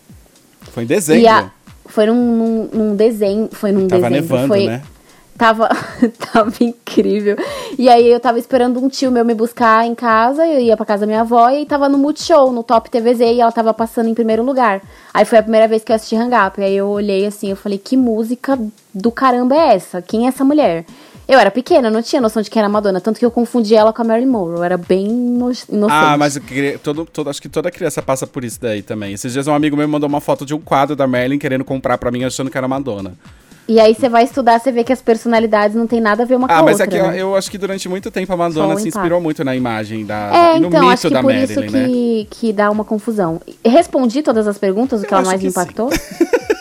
Foi em dezembro. A, foi num, num, num desenho. Foi num Tava dezembro. nevando, foi, né? Tava, tava incrível. E aí eu tava esperando um tio meu me buscar em casa, eu ia pra casa da minha avó e tava no Multishow, no Top TVZ, e ela tava passando em primeiro lugar. Aí foi a primeira vez que eu assisti Hang Up. Aí eu olhei assim, eu falei, que música do caramba é essa? Quem é essa mulher? Eu era pequena, não tinha noção de que era Madonna, tanto que eu confundi ela com a Marilyn Monroe. Era bem ino- inocente. Ah, mas todo, todo, acho que toda criança passa por isso daí também. Esses dias um amigo meu mandou uma foto de um quadro da Marilyn querendo comprar pra mim, achando que era Madonna. E aí você vai estudar, você vê que as personalidades não tem nada a ver uma com Ah, a mas outra. é que eu, né? eu acho que durante muito tempo a Madonna o se inspirou muito na imagem da, É, no então, mito acho que da por Marilyn, isso né? que, que dá uma confusão. Respondi todas as perguntas, o que Eu ela mais me impactou?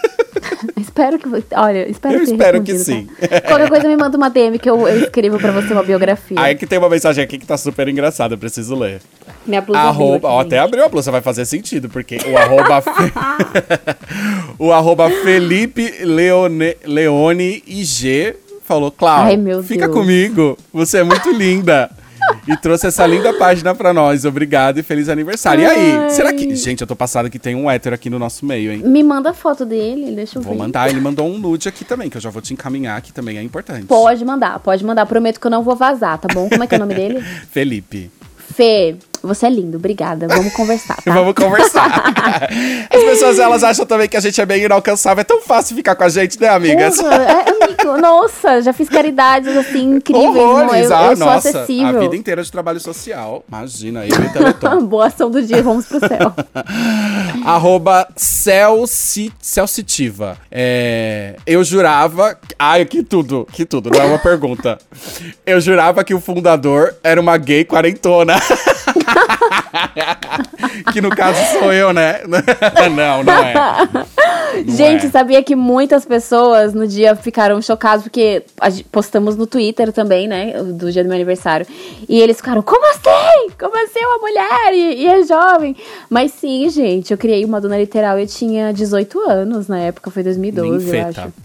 espero que. Olha, espero Eu ter espero que sim. tá? Qualquer coisa me manda uma DM que eu, eu escrevo pra você uma biografia. Aí que tem uma mensagem aqui que tá super engraçada, eu preciso ler. Minha blusa abriu Arroba, aqui, ó, até abriu a blusa, vai fazer sentido, porque o arroba, o arroba Felipe Leone, Leone IG falou, meu fica Deus. comigo, você é muito linda. E trouxe essa linda página pra nós. Obrigado e feliz aniversário. E aí, Ai. será que. Gente, eu tô passada que tem um hétero aqui no nosso meio, hein? Me manda a foto dele, deixa eu Vou ver. mandar. Ele mandou um nude aqui também, que eu já vou te encaminhar, que também é importante. Pode mandar, pode mandar. Prometo que eu não vou vazar, tá bom? Como é que é o nome dele? Felipe. Fê, você é lindo, obrigada. Vamos conversar, tá? Vamos conversar. As pessoas, elas acham também que a gente é bem inalcançável. É tão fácil ficar com a gente, né, amigas? Porra, é, amigo, eu, nossa, já fiz caridades assim incríveis. Horrores! eu, ah, eu sou nossa, acessível. a vida inteira de trabalho social. Imagina aí, Teleton. Boa ação do dia, vamos pro céu. Arroba Celci- Celcitiva. É, eu jurava. Ai, que tudo, que tudo, não é uma pergunta. Eu jurava que o fundador era uma gay quarentona. que no caso sou eu, né? não, não é. Não Gente, é. sabia que muitas pessoas no dia ficaram chocadas, porque postamos no Twitter também, né? Do dia do meu aniversário. E eles ficaram, como assim? Como assim uma mulher? E, e é jovem? Mas sim, gente, eu criei uma dona literal, eu tinha 18 anos na época, foi 2012, eu Ninfeta. acho.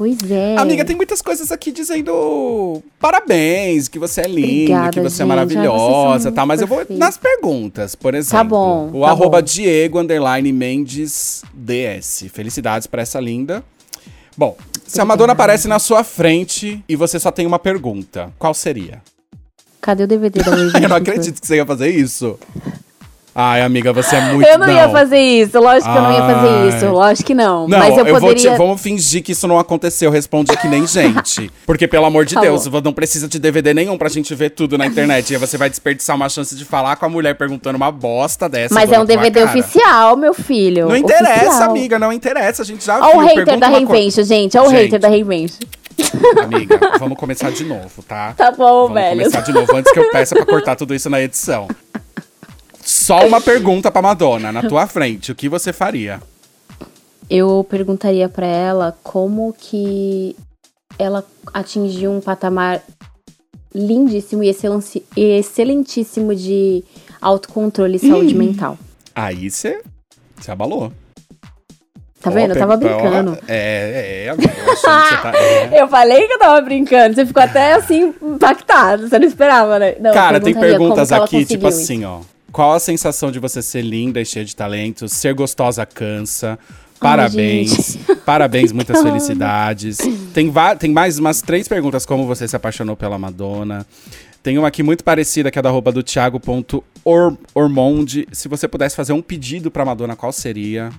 Pois é. Amiga, tem muitas coisas aqui dizendo parabéns, que você é linda, Obrigada, que você é gente. Ai, maravilhosa, tá? Mas eu vou nas perguntas, por exemplo. bom, O tá arroba bom. Diego underline Mendes DS. Felicidades pra essa linda. Bom, se a Madonna aparece na sua frente e você só tem uma pergunta, qual seria? Cadê o DVD da Eu não acredito que você ia fazer isso. Ai, amiga, você é muito Eu não, ia fazer isso, lógico que eu não ia fazer isso, lógico que não. Não, mas eu, vou poderia. te, vamos fingir que isso não aconteceu. Responde que nem gente. Porque, pelo amor de Tá Deus, não precisa de DVD nenhum pra gente ver tudo na internet. E aí você vai desperdiçar uma chance de falar com a mulher perguntando uma bosta dessa. Mas é um DVD oficial, meu filho. Não interessa, Oficial. amiga, não interessa. A gente já Ó o hater da Reinvention, gente. Ó o hater da Reinvention. Amiga, vamos começar de novo, tá? Tá bom, Vamos velho. começar de novo antes que eu peça pra cortar tudo isso na edição. Só uma pergunta pra Madonna, na tua frente. O que você faria? Eu perguntaria pra ela como que ela atingiu um patamar lindíssimo e excelentíssimo de autocontrole e saúde mental. Aí você. Você abalou. Tá vendo? Eu tava brincando. É, é, você tá. é. Eu falei que eu tava brincando. Você ficou até assim, impactado. Você não esperava, né? Não, Cara, tem perguntas aqui, tipo assim, ó. Qual a sensação de você ser linda e cheia de talentos? Ser gostosa cansa. Parabéns. Parabéns, muitas felicidades. Tem, tem mais umas três perguntas. Como você se apaixonou pela Madonna? Tem uma aqui muito parecida, que é da roupa do Thiago.ormonde. Se você pudesse fazer um pedido pra Madonna, qual seria?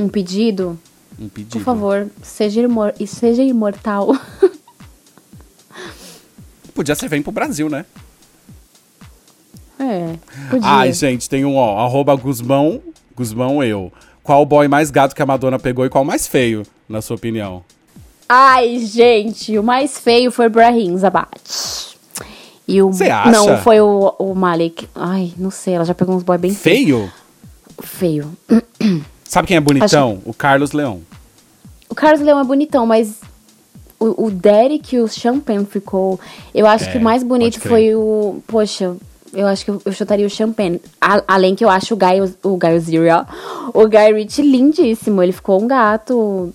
Um pedido? Um pedido. Por favor, seja, imor e seja imortal. Podia ser vem pro Brasil, né? É, podia. Ai, gente, tem um, ó, arroba Guzmão, Guzmão eu. Qual o boy mais gato que a Madonna pegou e qual mais feio, na sua opinião? Ai, gente, o mais feio foi o Brahim Zabat. E o Cê acha? Não, foi o, o Malik. Ai, não sei, ela já pegou uns boy bem Feio? feio. Sabe quem é bonitão? O Carlos Leão. O Carlos Leão é bonitão, mas o, o Derek e o Champagne ficou. Eu acho É, que o mais bonito foi o. Poxa, eu acho que eu, eu chutaria o Champagne. A- além que eu acho o Guy, o Guy ó, o Guy Ritchie lindíssimo. Ele ficou um gato.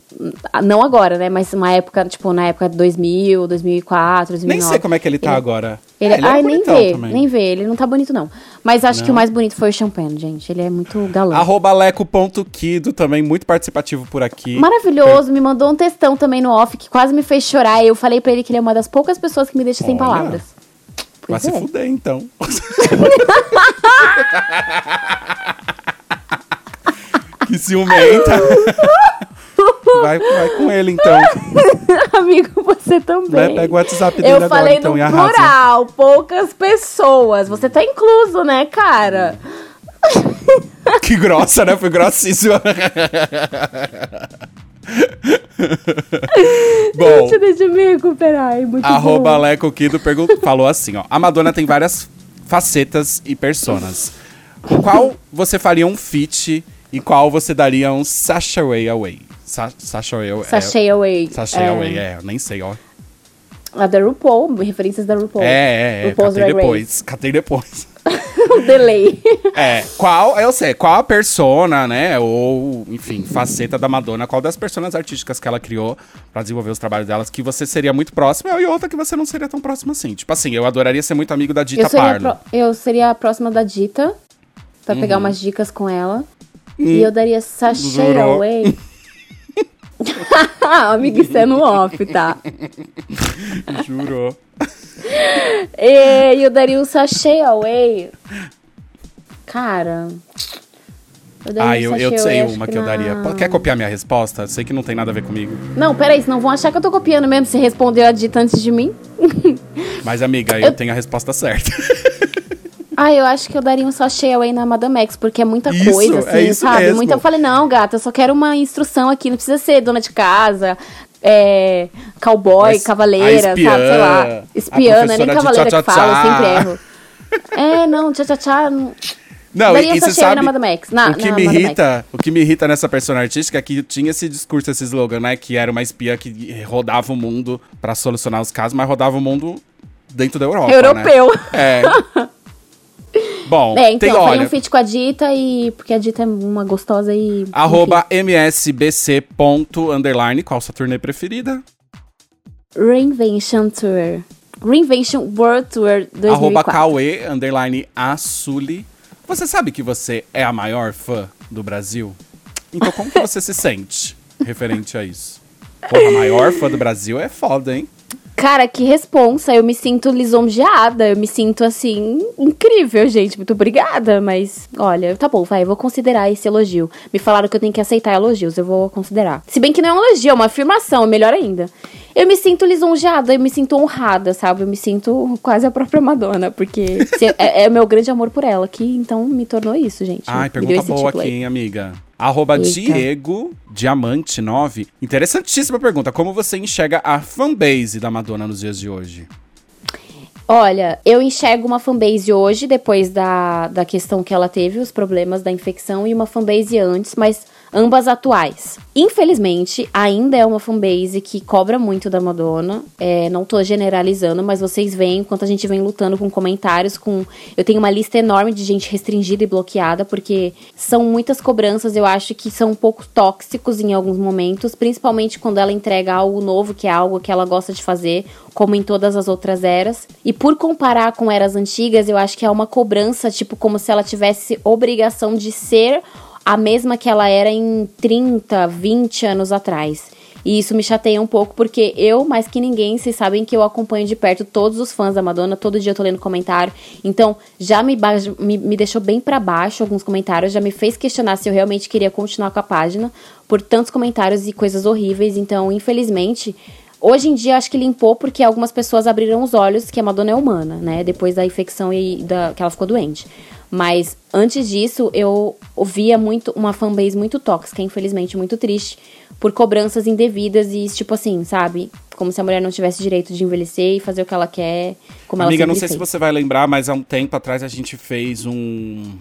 Não agora, né? Mas uma época, tipo, na época de 2000, 2004, 2009. Nem sei como é que ele tá Ele- agora. Ele, É, ele é ai, nem bonitão vê, também. nem vê. Ele não tá bonito, não. Mas acho que Não? o mais bonito foi o Champagne, gente. Ele é muito galã. Arroba leco.kido, também muito participativo por aqui. Maravilhoso, me mandou um textão também no off que quase me fez chorar. Eu falei pra ele que ele é uma das poucas pessoas que me deixa sem Olha. Palavras. Vai Pois se é. fuder, então. que ciumenta. vai, vai com ele, então. Amigo, você também. Vai, pega o WhatsApp dele Eu agora, falei então, no e arrasa. plural, poucas pessoas. Você tá incluso, né, cara? Que grossa, né? Foi grossíssima. Bom, deixa eu me recuperar. É muito arroba. Leco Kido falou assim, ó. A Madonna tem várias facetas e personas. Com qual você faria um feat e qual você daria um sashay away? Sa sashay away. Sashay Away. É, sashay é, away, é, eu nem sei, ó. A da RuPaul, referências da RuPaul. É, é, é. RuPaul's Catei Drag Race. depois. Catei depois. o delay. É, qual, eu sei, qual a persona, né, ou, enfim, faceta da Madonna, qual das personas artísticas que ela criou pra desenvolver os trabalhos delas que você seria muito próximo e outra que você não seria tão próximo assim. Tipo assim, eu adoraria ser muito amigo da Dita Eu Parlo. eu seria a próxima da Dita, pra Uhum. pegar umas dicas com ela. E eu daria Hum. Jurou. Away. Amiga, isso é no off, tá? Jurou. E eu daria o Sashay Away. Cara, Eu daria Ah, eu, sachê, eu sei uma que eu daria. Quer copiar minha resposta? Sei que não tem nada a ver comigo. Não, peraí, senão vão achar que eu tô copiando mesmo. Você respondeu a dita antes de mim. Mas, amiga, eu tenho a resposta certa. Ah, eu acho que eu daria um sachê away na Madame X, porque é muita Isso, coisa, é assim, isso sabe? mesmo. Muita... Eu falei, não, gata, eu só quero uma instrução aqui, não precisa ser dona de casa, é, cowboy, Mas cavaleira, espiã, sabe? Sei lá. Espiã, não é nem professora de cavaleira que fala, eu sempre erro. É, não, tchá tchá tchá. não- Daria e, e você sabe, na Madame X, na- o que na me Madame irrita, o que me irrita nessa persona artística é que tinha esse discurso, esse slogan, né, que era uma espiã que rodava o mundo pra solucionar os casos, mas rodava o mundo dentro da Europa, né? Europeu. É. Bom, É, então, tem, olha, um feat com a Dita e. Porque a Dita é uma gostosa e. arroba msbc.underline, qual sua turnê preferida? Reinvention Tour. Reinvention World Tour 2004. Arroba Cauê, underline Asuli. Você sabe que você é a maior fã do Brasil? Então como que você se sente referente a isso? Porra, a maior fã do Brasil é foda, hein? Cara, que responsa. Eu me sinto lisonjeada. Eu me sinto, assim, incrível, gente. Muito obrigada. Mas, olha, tá bom, vai. Eu vou considerar esse elogio. Me falaram que eu tenho que aceitar elogios. Eu vou considerar. Se bem que não é um elogio, é uma afirmação. Melhor ainda. Eu me sinto lisonjeada. Eu me sinto honrada, sabe? Eu me sinto quase a própria Madonna. Porque é, é o meu grande amor por ela. Que, então, me tornou isso, gente. Ai, Me pergunta boa título aqui, hein, amiga? Arroba Eita. Diego Diamante 9. Interessantíssima pergunta. Como você enxerga a fanbase da Madonna nos dias de hoje? Olha, eu enxergo uma fanbase hoje, depois da, da questão que ela teve, os problemas da infecção, e uma fanbase antes, mas ambas atuais. Infelizmente, ainda é uma fanbase que cobra muito da Madonna. É, não tô generalizando, mas vocês veem enquanto a gente vem lutando com comentários, com. Eu tenho uma lista enorme de gente restringida e bloqueada, porque são muitas cobranças, eu acho que são um pouco tóxicos em alguns momentos, principalmente quando ela entrega algo novo, que é algo que ela gosta de fazer, como em todas as outras eras. E por comparar com eras antigas, eu acho que é uma cobrança, tipo, como se ela tivesse obrigação de ser a mesma que ela era em 30, 20 anos atrás. E isso me chateia um pouco, porque eu, mais que ninguém, vocês sabem que eu acompanho de perto todos os fãs da Madonna, todo dia eu tô lendo comentário. Então, já me, me, me deixou bem pra baixo alguns comentários, já me fez questionar se eu realmente queria continuar com a página, por tantos comentários e coisas horríveis. Então, infelizmente, Hoje em dia, acho que limpou porque algumas pessoas abriram os olhos que a Madonna é humana, né? Depois da infecção e da, que ela ficou doente. Mas antes disso, eu ouvia muito uma fanbase muito tóxica, infelizmente muito triste, por cobranças indevidas e tipo assim, sabe? Como se a mulher não tivesse direito de envelhecer e fazer o que ela quer, como Amiga, ela não sei se fez. você vai lembrar, mas há um tempo atrás a gente fez um,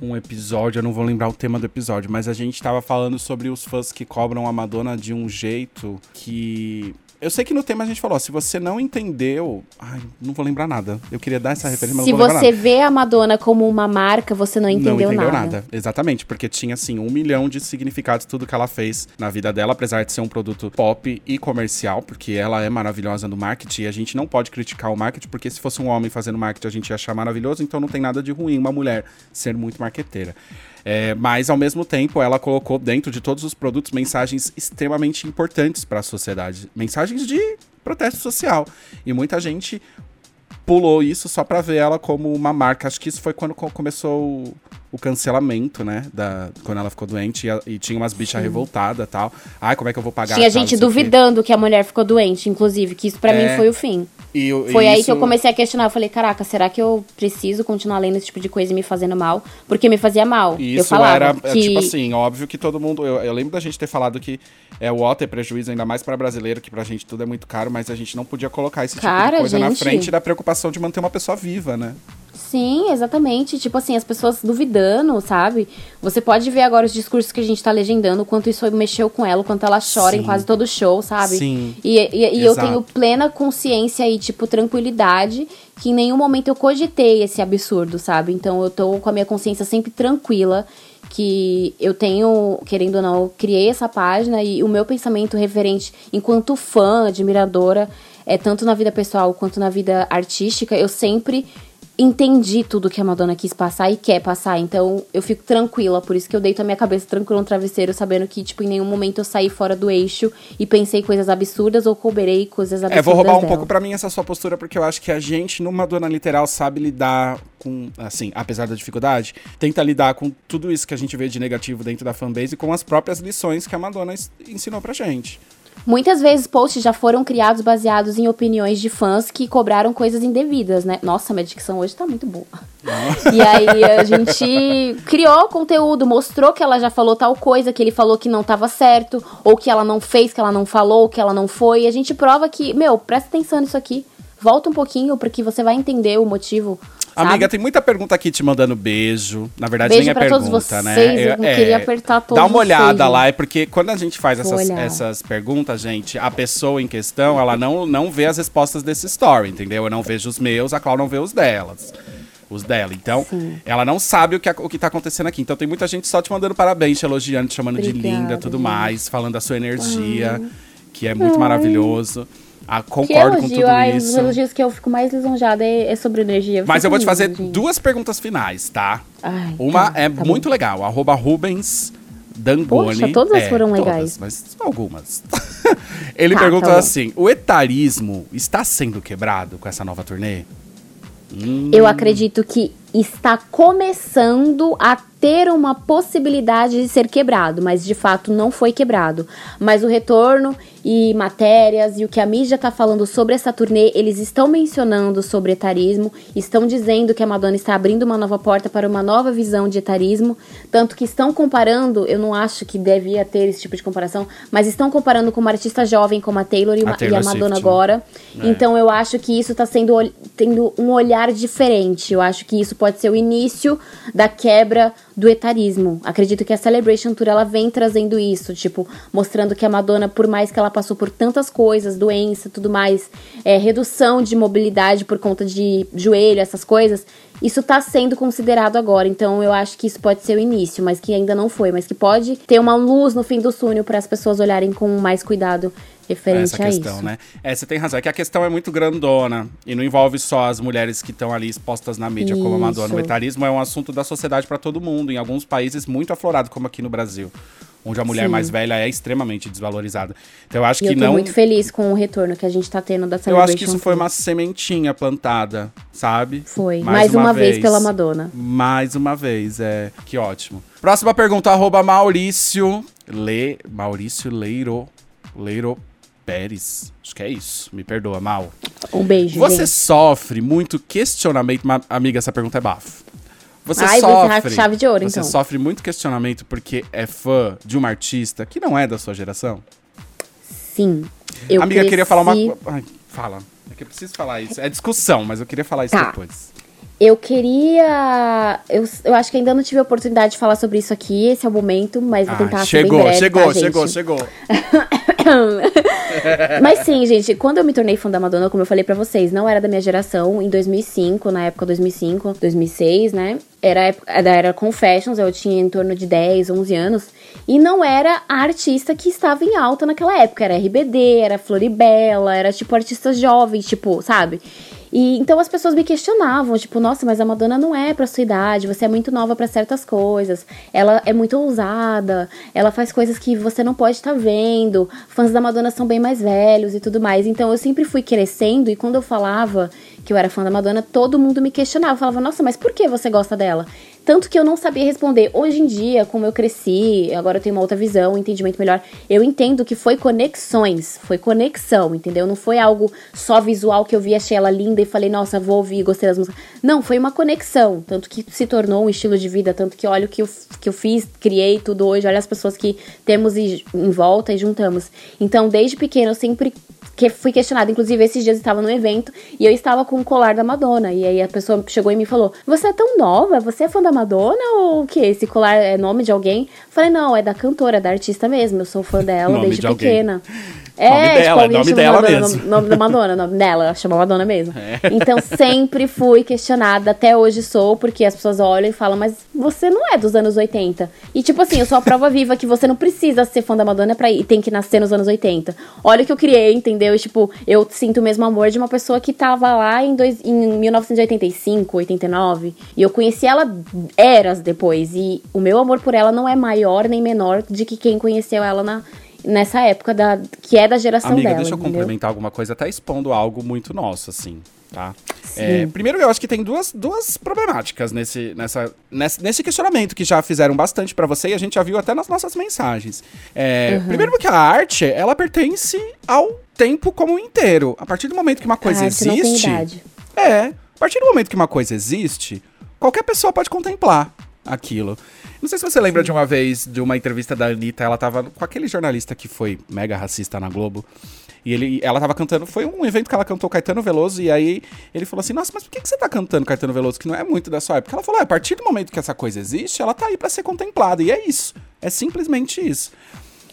um episódio, eu não vou lembrar o tema do episódio, mas a gente tava falando sobre os fãs que cobram a Madonna de um jeito que. Eu sei que no tema a gente falou, se você não entendeu. Ai, não vou lembrar nada. Eu queria dar essa referência, mas Se não vou lembrar você nada. vê a Madonna como uma marca, você não entendeu, não entendeu nada. nada. Exatamente, porque tinha assim um milhão de significados tudo que ela fez na vida dela, apesar de ser um produto pop e comercial, porque ela é maravilhosa no marketing e a gente não pode criticar o marketing, porque se fosse um homem fazendo marketing a gente ia achar maravilhoso, então não tem nada de ruim uma mulher ser muito marqueteira. É, mas ao mesmo tempo ela colocou dentro de todos os produtos mensagens extremamente importantes para a sociedade, mensagens de protesto social. E muita gente pulou isso só pra ver ela como uma marca. Acho que isso foi quando co- começou o, cancelamento, né? Da, quando ela ficou doente e, a- e tinha umas bichas revoltadas e tal. Ai, como é que eu vou pagar? Tinha tal, gente duvidando que a mulher ficou doente, inclusive, que isso pra É. mim foi o fim. E Foi e aí isso- que eu comecei a questionar. Eu falei, caraca, será que eu preciso continuar lendo esse tipo de coisa e me fazendo mal? Porque me fazia mal. E eu isso falava era, é, que... tipo assim, óbvio que todo mundo. Eu, eu lembro da gente ter falado que é o ó ter prejuízo, ainda mais para brasileiro, que pra gente tudo é muito caro, mas a gente não podia colocar esse tipo Cara, de coisa na gente. frente da preocupação de manter uma pessoa viva, né? Sim, exatamente. Tipo assim, as pessoas duvidando, sabe? Você pode ver agora os discursos que a gente tá legendando, o quanto isso mexeu com ela, o quanto ela chora Sim. em quase todo show, sabe? Sim. E, e, e eu tenho plena consciência e, tipo, tranquilidade que em nenhum momento eu cogitei esse absurdo, sabe? Então eu tô com a minha consciência sempre tranquila que eu tenho, querendo ou não, eu criei essa página e o meu pensamento referente enquanto fã, admiradora, é tanto na vida pessoal quanto na vida artística, eu sempre entendi tudo que a Madonna quis passar e quer passar. Então eu fico tranquila. Por isso que eu deito a minha cabeça tranquila no travesseiro, sabendo que, tipo, em nenhum momento eu saí fora do eixo e pensei coisas absurdas ou coberei coisas absurdas. É, vou roubar um dela. pouco pra mim essa sua postura, porque eu acho que a gente, numa dona literal, sabe lidar com, assim, apesar da dificuldade, tenta lidar com tudo isso que a gente vê de negativo dentro da fanbase e com as próprias lições que a Madonna ensinou pra gente. Muitas vezes posts já foram criados baseados em opiniões de fãs que cobraram coisas indevidas, né? Nossa, minha dicção hoje tá muito boa. e aí a gente criou conteúdo, mostrou que ela já falou tal coisa, que ele falou que não tava certo, ou que ela não fez, que ela não falou, que ela não foi. E a gente prova que, meu, presta atenção nisso aqui. Volta um pouquinho, porque você vai entender o motivo. sabe? Amiga, tem muita pergunta aqui te mandando beijo. Na verdade, Beijo nem é pergunta, né? vocês, É- eu é- queria apertar todos Dá uma olhada vocês, lá, é porque quando a gente faz essas, essas perguntas, gente, a pessoa em questão, ela não, não vê as respostas desse story, entendeu? Eu não vejo os meus, a Clau não vê os delas. Os dela. Então, Sim. ela não sabe o que, o que tá acontecendo aqui. Então, tem muita gente só te mandando parabéns, te elogiando, te chamando de Obrigada, linda, tudo gente. mais, falando da sua energia, que é muito maravilhoso. Ah, Que concordo com elogio, tudo ai, os isso. elogios que eu fico mais lisonjada é, é sobre energia. Mas eu vou te fazer gente. duas perguntas finais, tá? Ai, Uma tá, é tá muito bom. legal, arroba Rubens Dangoni. Poxa, todas É, foram todas, legais. mas algumas. Ele Tá, pergunta tá assim: o etarismo está sendo quebrado com essa nova turnê? Hum, Eu acredito que está começando a ter uma possibilidade de ser quebrado, mas de fato não foi quebrado. Mas o retorno e matérias e o que a mídia está falando sobre essa turnê, eles estão mencionando sobre etarismo, estão dizendo que a Madonna está abrindo uma nova porta para uma nova visão de etarismo, tanto que estão comparando, eu não acho que devia ter esse tipo de comparação, mas estão comparando com uma artista jovem como a Taylor e, A uma- e Taylor a Madonna Swift, né? agora. É. Então eu acho que isso está sendo tendo um olhar diferente. Eu acho que isso pode ser o início da quebra do etarismo. Acredito que a Celebration Tour ela vem trazendo isso, tipo, mostrando que a Madonna, por mais que ela passou por tantas coisas, doença, tudo mais, é, redução de mobilidade por conta de joelho, essas coisas, isso tá sendo considerado agora. Então eu acho que isso pode ser o início, mas que ainda não foi, mas que pode ter uma luz no fim do túnel para as pessoas olharem com mais cuidado referente essa a questão, isso. né? É, você tem razão, é que a questão é muito grandona e não envolve só as mulheres que estão ali expostas na mídia como a Madonna. Isso. O etarismo é um assunto da sociedade para todo mundo, em alguns países muito aflorado, como aqui no Brasil, onde a mulher Sim. mais velha é extremamente desvalorizada. Então eu acho E que eu tô não muito feliz com o retorno que a gente tá tendo da Eu acho que isso foi uma sementinha plantada, sabe? Foi. Mais, uma, vez. pela Madonna. Mais uma vez, é. Que ótimo. Próxima pergunta, arroba Maurício Le... Maurício Leiro... Leiro Pérez. Acho que é isso. Me perdoa, Mal. Um beijo, Você gente. sofre muito questionamento... Amiga, essa pergunta é bafo. Você Ai, sofre... chave de ouro, Você então. sofre muito questionamento porque é fã de uma artista que não é da sua geração? Sim. Eu Amiga, cresci... queria falar uma... Ai, fala. É que eu preciso falar isso. É discussão, mas eu queria falar isso Tá. depois. Eu queria... Eu, eu acho que ainda não tive a oportunidade de falar sobre isso aqui. Esse é o momento, mas vou Ah, tentar ser chegou, breve, chegou, tá, chegou, chegou. Mas sim, gente, quando eu me tornei fã da Madonna, como eu falei pra vocês, não era da minha geração, em 2005, na época 2005, 2006, né? Era a época era Confessions, eu tinha em torno de 10, 11 anos, e não era a artista que estava em alta naquela época, era RBD, era Floribela, era tipo artistas jovens, tipo, sabe? E então as pessoas me questionavam, tipo, nossa, mas a Madonna não é pra sua idade, você é muito nova pra certas coisas. Ela é muito ousada, ela faz coisas que você não pode estar vendo. Fãs da Madonna são bem mais velhos e tudo mais. Então eu sempre fui crescendo e quando eu falava que eu era fã da Madonna, todo mundo me questionava, falava: "Nossa, mas por que você gosta dela?" Tanto que eu não sabia responder. Hoje em dia, como eu cresci, agora eu tenho uma outra visão, um entendimento melhor, eu entendo que foi conexões, foi conexão, entendeu? Não foi algo só visual que eu vi, achei ela linda e falei, nossa, vou ouvir, gostei das músicas. Não, foi uma conexão, tanto que se tornou um estilo de vida, tanto que olha o que eu, que eu fiz, criei tudo hoje, olha as pessoas que temos e- em volta e juntamos. Então, desde pequena, eu sempre que fui questionada. Inclusive, esses dias eu estava num evento e eu estava com o colar da Madonna. E aí a pessoa chegou e me falou: Você é tão nova? Você é fã da Madonna? Ou o que? Esse colar é nome de alguém? Falei, não, é da cantora, da artista mesmo. Eu sou fã dela Nome desde de alguém. É, Nome dela, tipo, é alguém nome dela Madonna, mesmo. Nome, nome da Madonna, nome dela, ela chama Madonna mesmo. É. Então sempre fui questionada, até hoje sou, porque as pessoas olham e falam, mas você não é dos anos 80. E tipo assim, eu sou a prova viva que você não precisa ser fã da Madonna pra ir, tem que nascer nos anos 80. Olha o que eu criei, entendeu? E tipo, eu sinto o mesmo amor de uma pessoa que tava lá em, dois, em 1985, 89. E eu conheci ela eras depois. E o meu amor por ela não é maior nem menor de que quem conheceu ela na, nessa época da, que é da geração Amiga, dela. deixa eu entendeu? complementar alguma coisa, até expondo algo muito nosso, assim, tá? É, primeiro, eu acho que tem duas, duas problemáticas nesse, nessa, nesse, nesse questionamento que já fizeram bastante pra você e a gente já viu até nas nossas mensagens. É, Uhum. Primeiro porque a arte, ela pertence ao tempo como um inteiro. A partir do momento que uma coisa existe... É, a partir do momento que uma coisa existe, qualquer pessoa pode contemplar aquilo. Não sei se você lembra de uma vez de uma entrevista da Anitta, ela tava com aquele jornalista que foi mega racista na Globo. E ele, ela tava cantando, foi um evento que ela cantou Caetano Veloso, e aí ele falou assim: Nossa, mas por que, que você tá cantando Caetano Veloso, que não é muito da sua época? Ela falou: ah, A partir do momento que essa coisa existe, ela tá aí pra ser contemplada. E é isso. É simplesmente isso.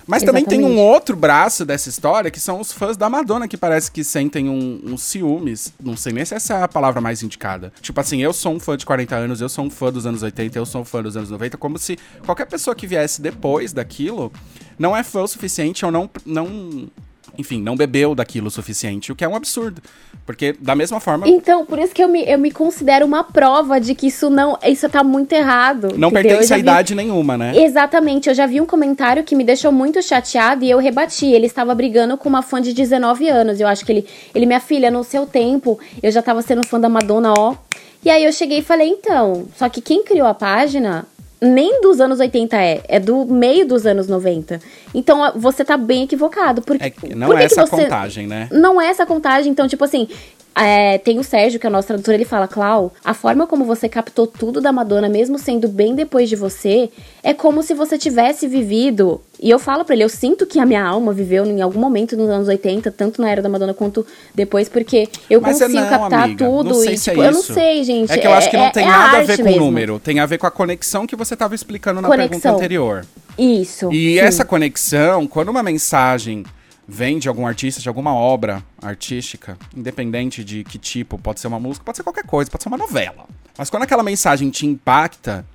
Mas também tem um Exatamente. outro braço dessa história, que são os fãs da Madonna, que parece que sentem um, um ciúmes. Não sei nem se essa é a palavra mais indicada. Tipo assim, eu sou um fã de 40 anos, eu sou um fã dos anos 80, eu sou um fã dos anos 90, como se qualquer pessoa que viesse depois daquilo não é fã o suficiente ou não. não enfim, não bebeu daquilo o suficiente, o que é um absurdo. Porque, da mesma forma, Então, por isso que eu me, eu me considero uma prova de que isso não. Isso tá muito errado. não entendeu? Eu pertence a vi- idade nenhuma, né? Exatamente, eu já vi um comentário que me deixou muito chateada e eu rebati. Ele estava brigando com uma fã de 19 anos. Eu acho que ele, ele, minha filha, no seu tempo, eu já tava sendo fã da Madonna, ó. E aí eu cheguei e falei, então, só que quem criou a página nem dos anos 80 é, é do meio dos anos 90. Então você tá bem equivocado. Porque, É que não por que é que essa você- contagem, né? não é essa contagem, então, tipo assim. É, tem o Sérgio, que é o nosso tradutor, ele fala, Clau, a forma como você captou tudo da Madonna, mesmo sendo bem depois de você, é como se você tivesse vivido. E eu falo pra ele, eu sinto que a minha alma viveu em algum momento nos anos 80, tanto na era da Madonna quanto depois, porque eu Mas é consigo não, captar amiga. tudo. Não sei e, se é tipo, eu não sei, gente. É que eu acho que não é- tem é nada a ver com o número. Tem a ver com a conexão que você tava explicando na pergunta Conexão. anterior. Isso. E sim. essa conexão, quando uma mensagem vem de algum artista, de alguma obra artística, independente de que tipo, pode ser uma música, pode ser qualquer coisa, pode ser uma novela. Mas quando aquela mensagem te impacta,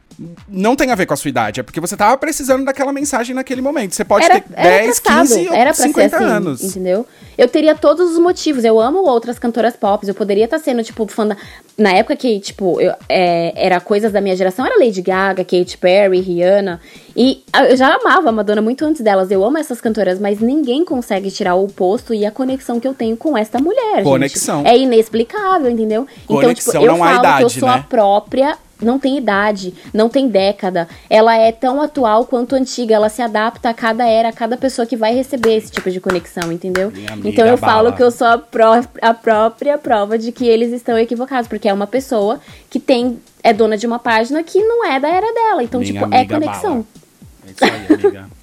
não tem a ver com a sua idade, é porque você tava precisando daquela mensagem naquele momento. Você pode era, ter era 10, traçado, 15 ou era pra 50 ser assim, anos. entendeu? Eu teria todos os motivos. Eu amo outras cantoras pop. Eu poderia estar sendo, tipo, fã da... Na época que, tipo, eu, é, era coisas da minha geração, era Lady Gaga, Katy Perry, Rihanna. E eu já amava a Madonna muito antes delas. Eu amo essas cantoras, mas ninguém consegue tirar o posto e a conexão que eu tenho com esta mulher, gente. Conexão. É inexplicável, entendeu? então, tipo, Conexão eu não há falo que eu idade, sou a né? própria não tem idade, não tem década. Ela é tão atual quanto antiga. Ela se adapta a cada era, a cada pessoa que vai receber esse tipo de conexão, entendeu? Então eu bala. falo que eu sou a, pró- a própria prova de que eles estão equivocados, porque é uma pessoa que tem é dona de uma página que não é da era dela. Então, Minha tipo, é conexão. bala. É isso aí, amiga.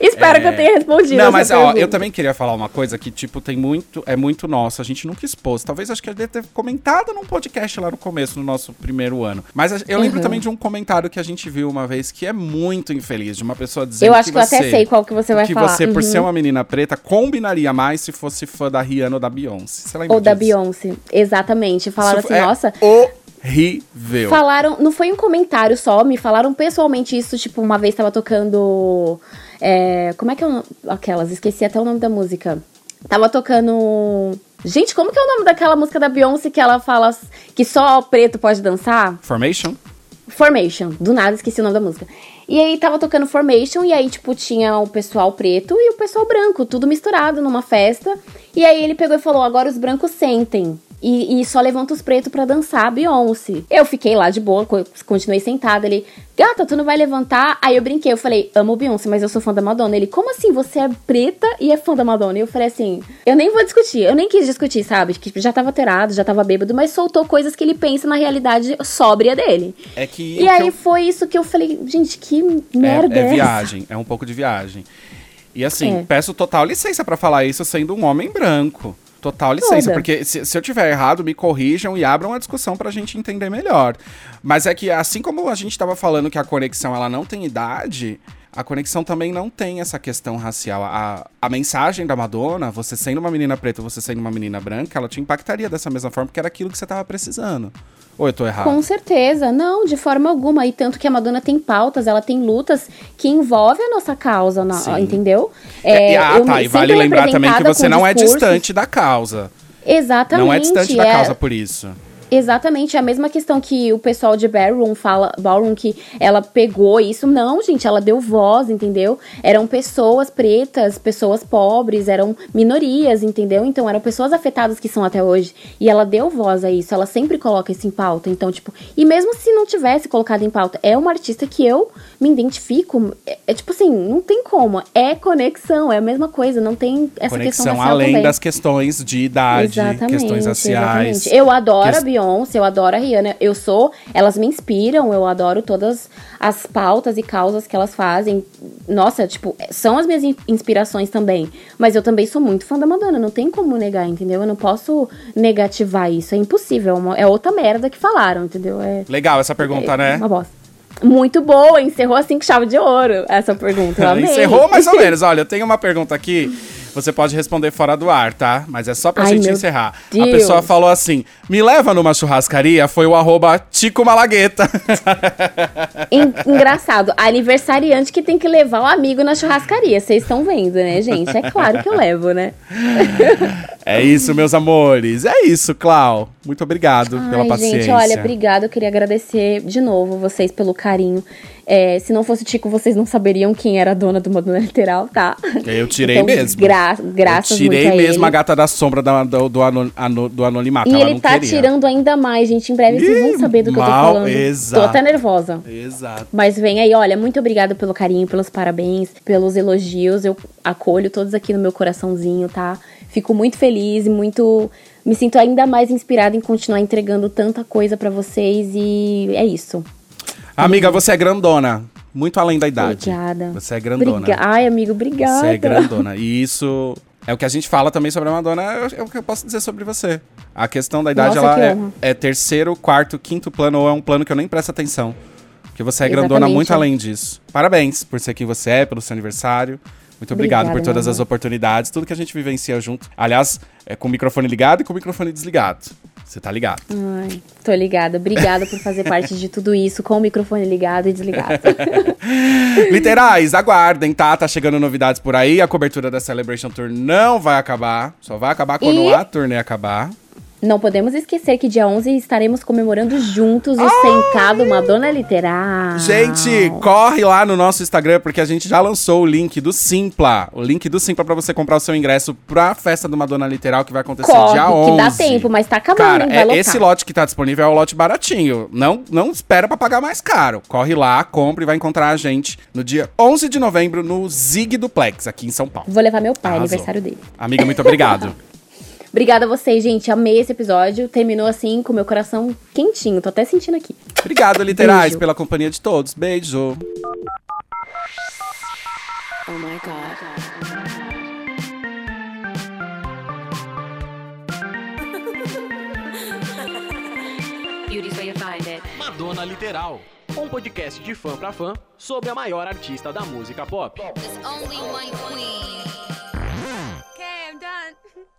Espero que eu tenha respondido. Não, mas ó, eu também queria falar uma coisa que, tipo, tem muito. É muito nosso. A gente nunca expôs. Talvez acho que eu deve ter comentado num podcast lá no começo, no nosso primeiro ano. Mas eu lembro Uhum. também de um comentário que a gente viu uma vez que é muito infeliz, de uma pessoa dizendo Eu acho que, eu você, até sei qual que você vai que falar. você, por Uhum. ser uma menina preta, combinaria mais se fosse fã da Rihanna ou da Beyoncé. Você lembra Ou da disso? Beyoncé. Exatamente. Falaram Isso assim, é nossa. Horrível. Falaram, não foi um comentário só, me falaram pessoalmente isso, tipo, uma vez tava tocando. É, como é que é o nome? Aquelas, esqueci até o nome da música. Tava tocando. Gente, como que é o nome daquela música da Beyoncé que ela fala que só preto pode dançar? Formation? Formation. Do nada esqueci o nome da música. E aí tava tocando Formation, e aí, tipo, tinha o pessoal preto e o pessoal branco, tudo misturado numa festa. E aí ele pegou e falou: agora os brancos sentem. E, e só levanta os pretos pra dançar a Beyoncé. Eu fiquei lá de boa, co- continuei sentada. Ele, gata, tu não vai levantar? Aí eu brinquei, eu falei, amo Beyoncé, mas eu sou fã da Madonna. Ele, como assim? Você é preta e é fã da Madonna? E eu falei assim, eu nem vou discutir, eu nem quis discutir, sabe? Que já tava alterado, já tava bêbado, mas soltou coisas que ele pensa na realidade sóbria dele. É que. E aí eu- foi isso que eu falei, gente, que merda é, é, é viagem, é um pouco de viagem. E assim, É. peço total licença pra falar isso sendo um homem branco. Total licença, Toda. porque se, se eu tiver errado, me corrijam e abram a discussão pra gente entender melhor. Mas é que assim como a gente tava falando que a conexão ela não tem idade, a conexão também não tem essa questão racial. A, a mensagem da Madonna, você sendo uma menina preta, você sendo uma menina branca, ela te impactaria dessa mesma forma, porque era aquilo que você tava precisando. Ou eu tô errado? Com certeza, não, de forma alguma. E tanto que a Madonna tem pautas, ela tem lutas que envolvem a nossa causa, na- entendeu? É, É, ah, tá. E vale lembrar também que você não é discursos- distante da causa. Exatamente. não é distante da é- causa por isso. Exatamente, é a mesma questão que o pessoal de Ballroom fala, Ballroom que ela pegou isso. Não, gente, ela deu voz, entendeu? Eram pessoas pretas, pessoas pobres, eram minorias, entendeu? Então eram pessoas afetadas que são até hoje. E ela deu voz a isso, ela sempre coloca isso em pauta. Então, tipo, e mesmo se não tivesse colocado em pauta, é uma artista que eu me identifico. É, é tipo assim, não tem como. É conexão, é a mesma coisa, não tem essa questão Conexão racial além também. das questões de idade, questões raciais. exatamente. Eu adoro Ques- a Beyoncé, eu adoro a Rihanna. Eu sou. Elas me inspiram, eu adoro todas as pautas e causas que elas fazem. Nossa, tipo, são as minhas in- inspirações também. Mas eu também sou muito fã da Madonna, não tem como negar, entendeu? Eu não posso negativar isso, é impossível. É, uma- é outra merda que falaram, entendeu? É, Legal essa pergunta, é né? uma bosta. Muito boa, encerrou assim com chave de ouro essa pergunta. Eu amei. Encerrou mais ou menos. Olha, eu tenho uma pergunta aqui. Você pode responder fora do ar, tá? Mas é só pra Ai, gente encerrar. A Deus. pessoa falou assim: me leva numa churrascaria, foi o arroba Tico Malagueta. En- Engraçado, aniversariante que tem que levar o amigo na churrascaria. Vocês estão vendo, né, gente? É claro que eu levo, né? é isso, meus amores. É isso, Clau. Muito obrigado pela Ai, paciência. gente, olha, obrigada. Eu queria agradecer de novo vocês pelo carinho. É, se não fosse o Tico, vocês não saberiam quem era a dona do Madonna Literal, tá? Eu tirei Então, mesmo. gra- graças eu tirei a mesmo ele. a gata da sombra da- do, do, ano- ano- do anonimato. E Ela ele tá queria. tirando ainda mais, gente. Em breve vocês Ih, vão saber do que eu tô mal, falando. exato. Tô até nervosa. Exato. Mas vem aí, olha, muito obrigada pelo carinho, pelos parabéns, pelos elogios. Eu acolho todos aqui no meu coraçãozinho, tá? Fico muito feliz e muito. Me sinto ainda mais inspirada em continuar entregando tanta coisa pra vocês e é isso. Amiga, você é grandona. Muito além da idade. Obrigada. Você é grandona. Briga- Ai, amigo, obrigada. Você é grandona. E isso é o que a gente fala também sobre a Madonna, é o que eu posso dizer sobre você. A questão da idade, Nossa, ela que é, é terceiro, quarto, quinto plano, ou é um plano que eu nem presto atenção. Porque você é grandona Exatamente. muito além disso. Parabéns por ser quem você é, pelo seu aniversário. Muito obrigado Obrigada, por todas as oportunidades, tudo que a gente vivencia junto. Aliás, é com o microfone ligado e com o microfone desligado. Você tá ligado. Ai, tô ligada. Obrigada por fazer parte de tudo isso com o microfone ligado e desligado. Literais, aguardem, tá? Tá chegando novidades por aí. A cobertura da Celebration Tour não vai acabar. Só vai acabar quando E- a turnê acabar. Não podemos esquecer que dia 11 estaremos comemorando juntos o Sentado Madonna Literal. Gente, corre lá no nosso Instagram, porque a gente já lançou o link do Simpla. O link do Simpla pra você comprar o seu ingresso pra festa do Madonna Literal, que vai acontecer Corre, dia 11. que dá tempo, mas tá acabando, Cara, hein? Vai é, lotar. esse lote que tá disponível é o lote baratinho. Não, não espera pra pagar mais caro. Corre lá, compra e vai encontrar a gente no dia 11 de novembro no Zig Duplex, aqui em São Paulo. Vou levar meu pai, Arrasou. aniversário dele. Amiga, muito obrigado. Obrigada a vocês, gente. Amei esse episódio. Terminou assim com meu coração quentinho. Tô até sentindo aqui. Obrigado, Literais, Beijo. pela companhia de todos. Beijo. Oh my god. Find it. Madonna Literal, um podcast de fã pra fã sobre a maior artista da música pop. There's only one queen.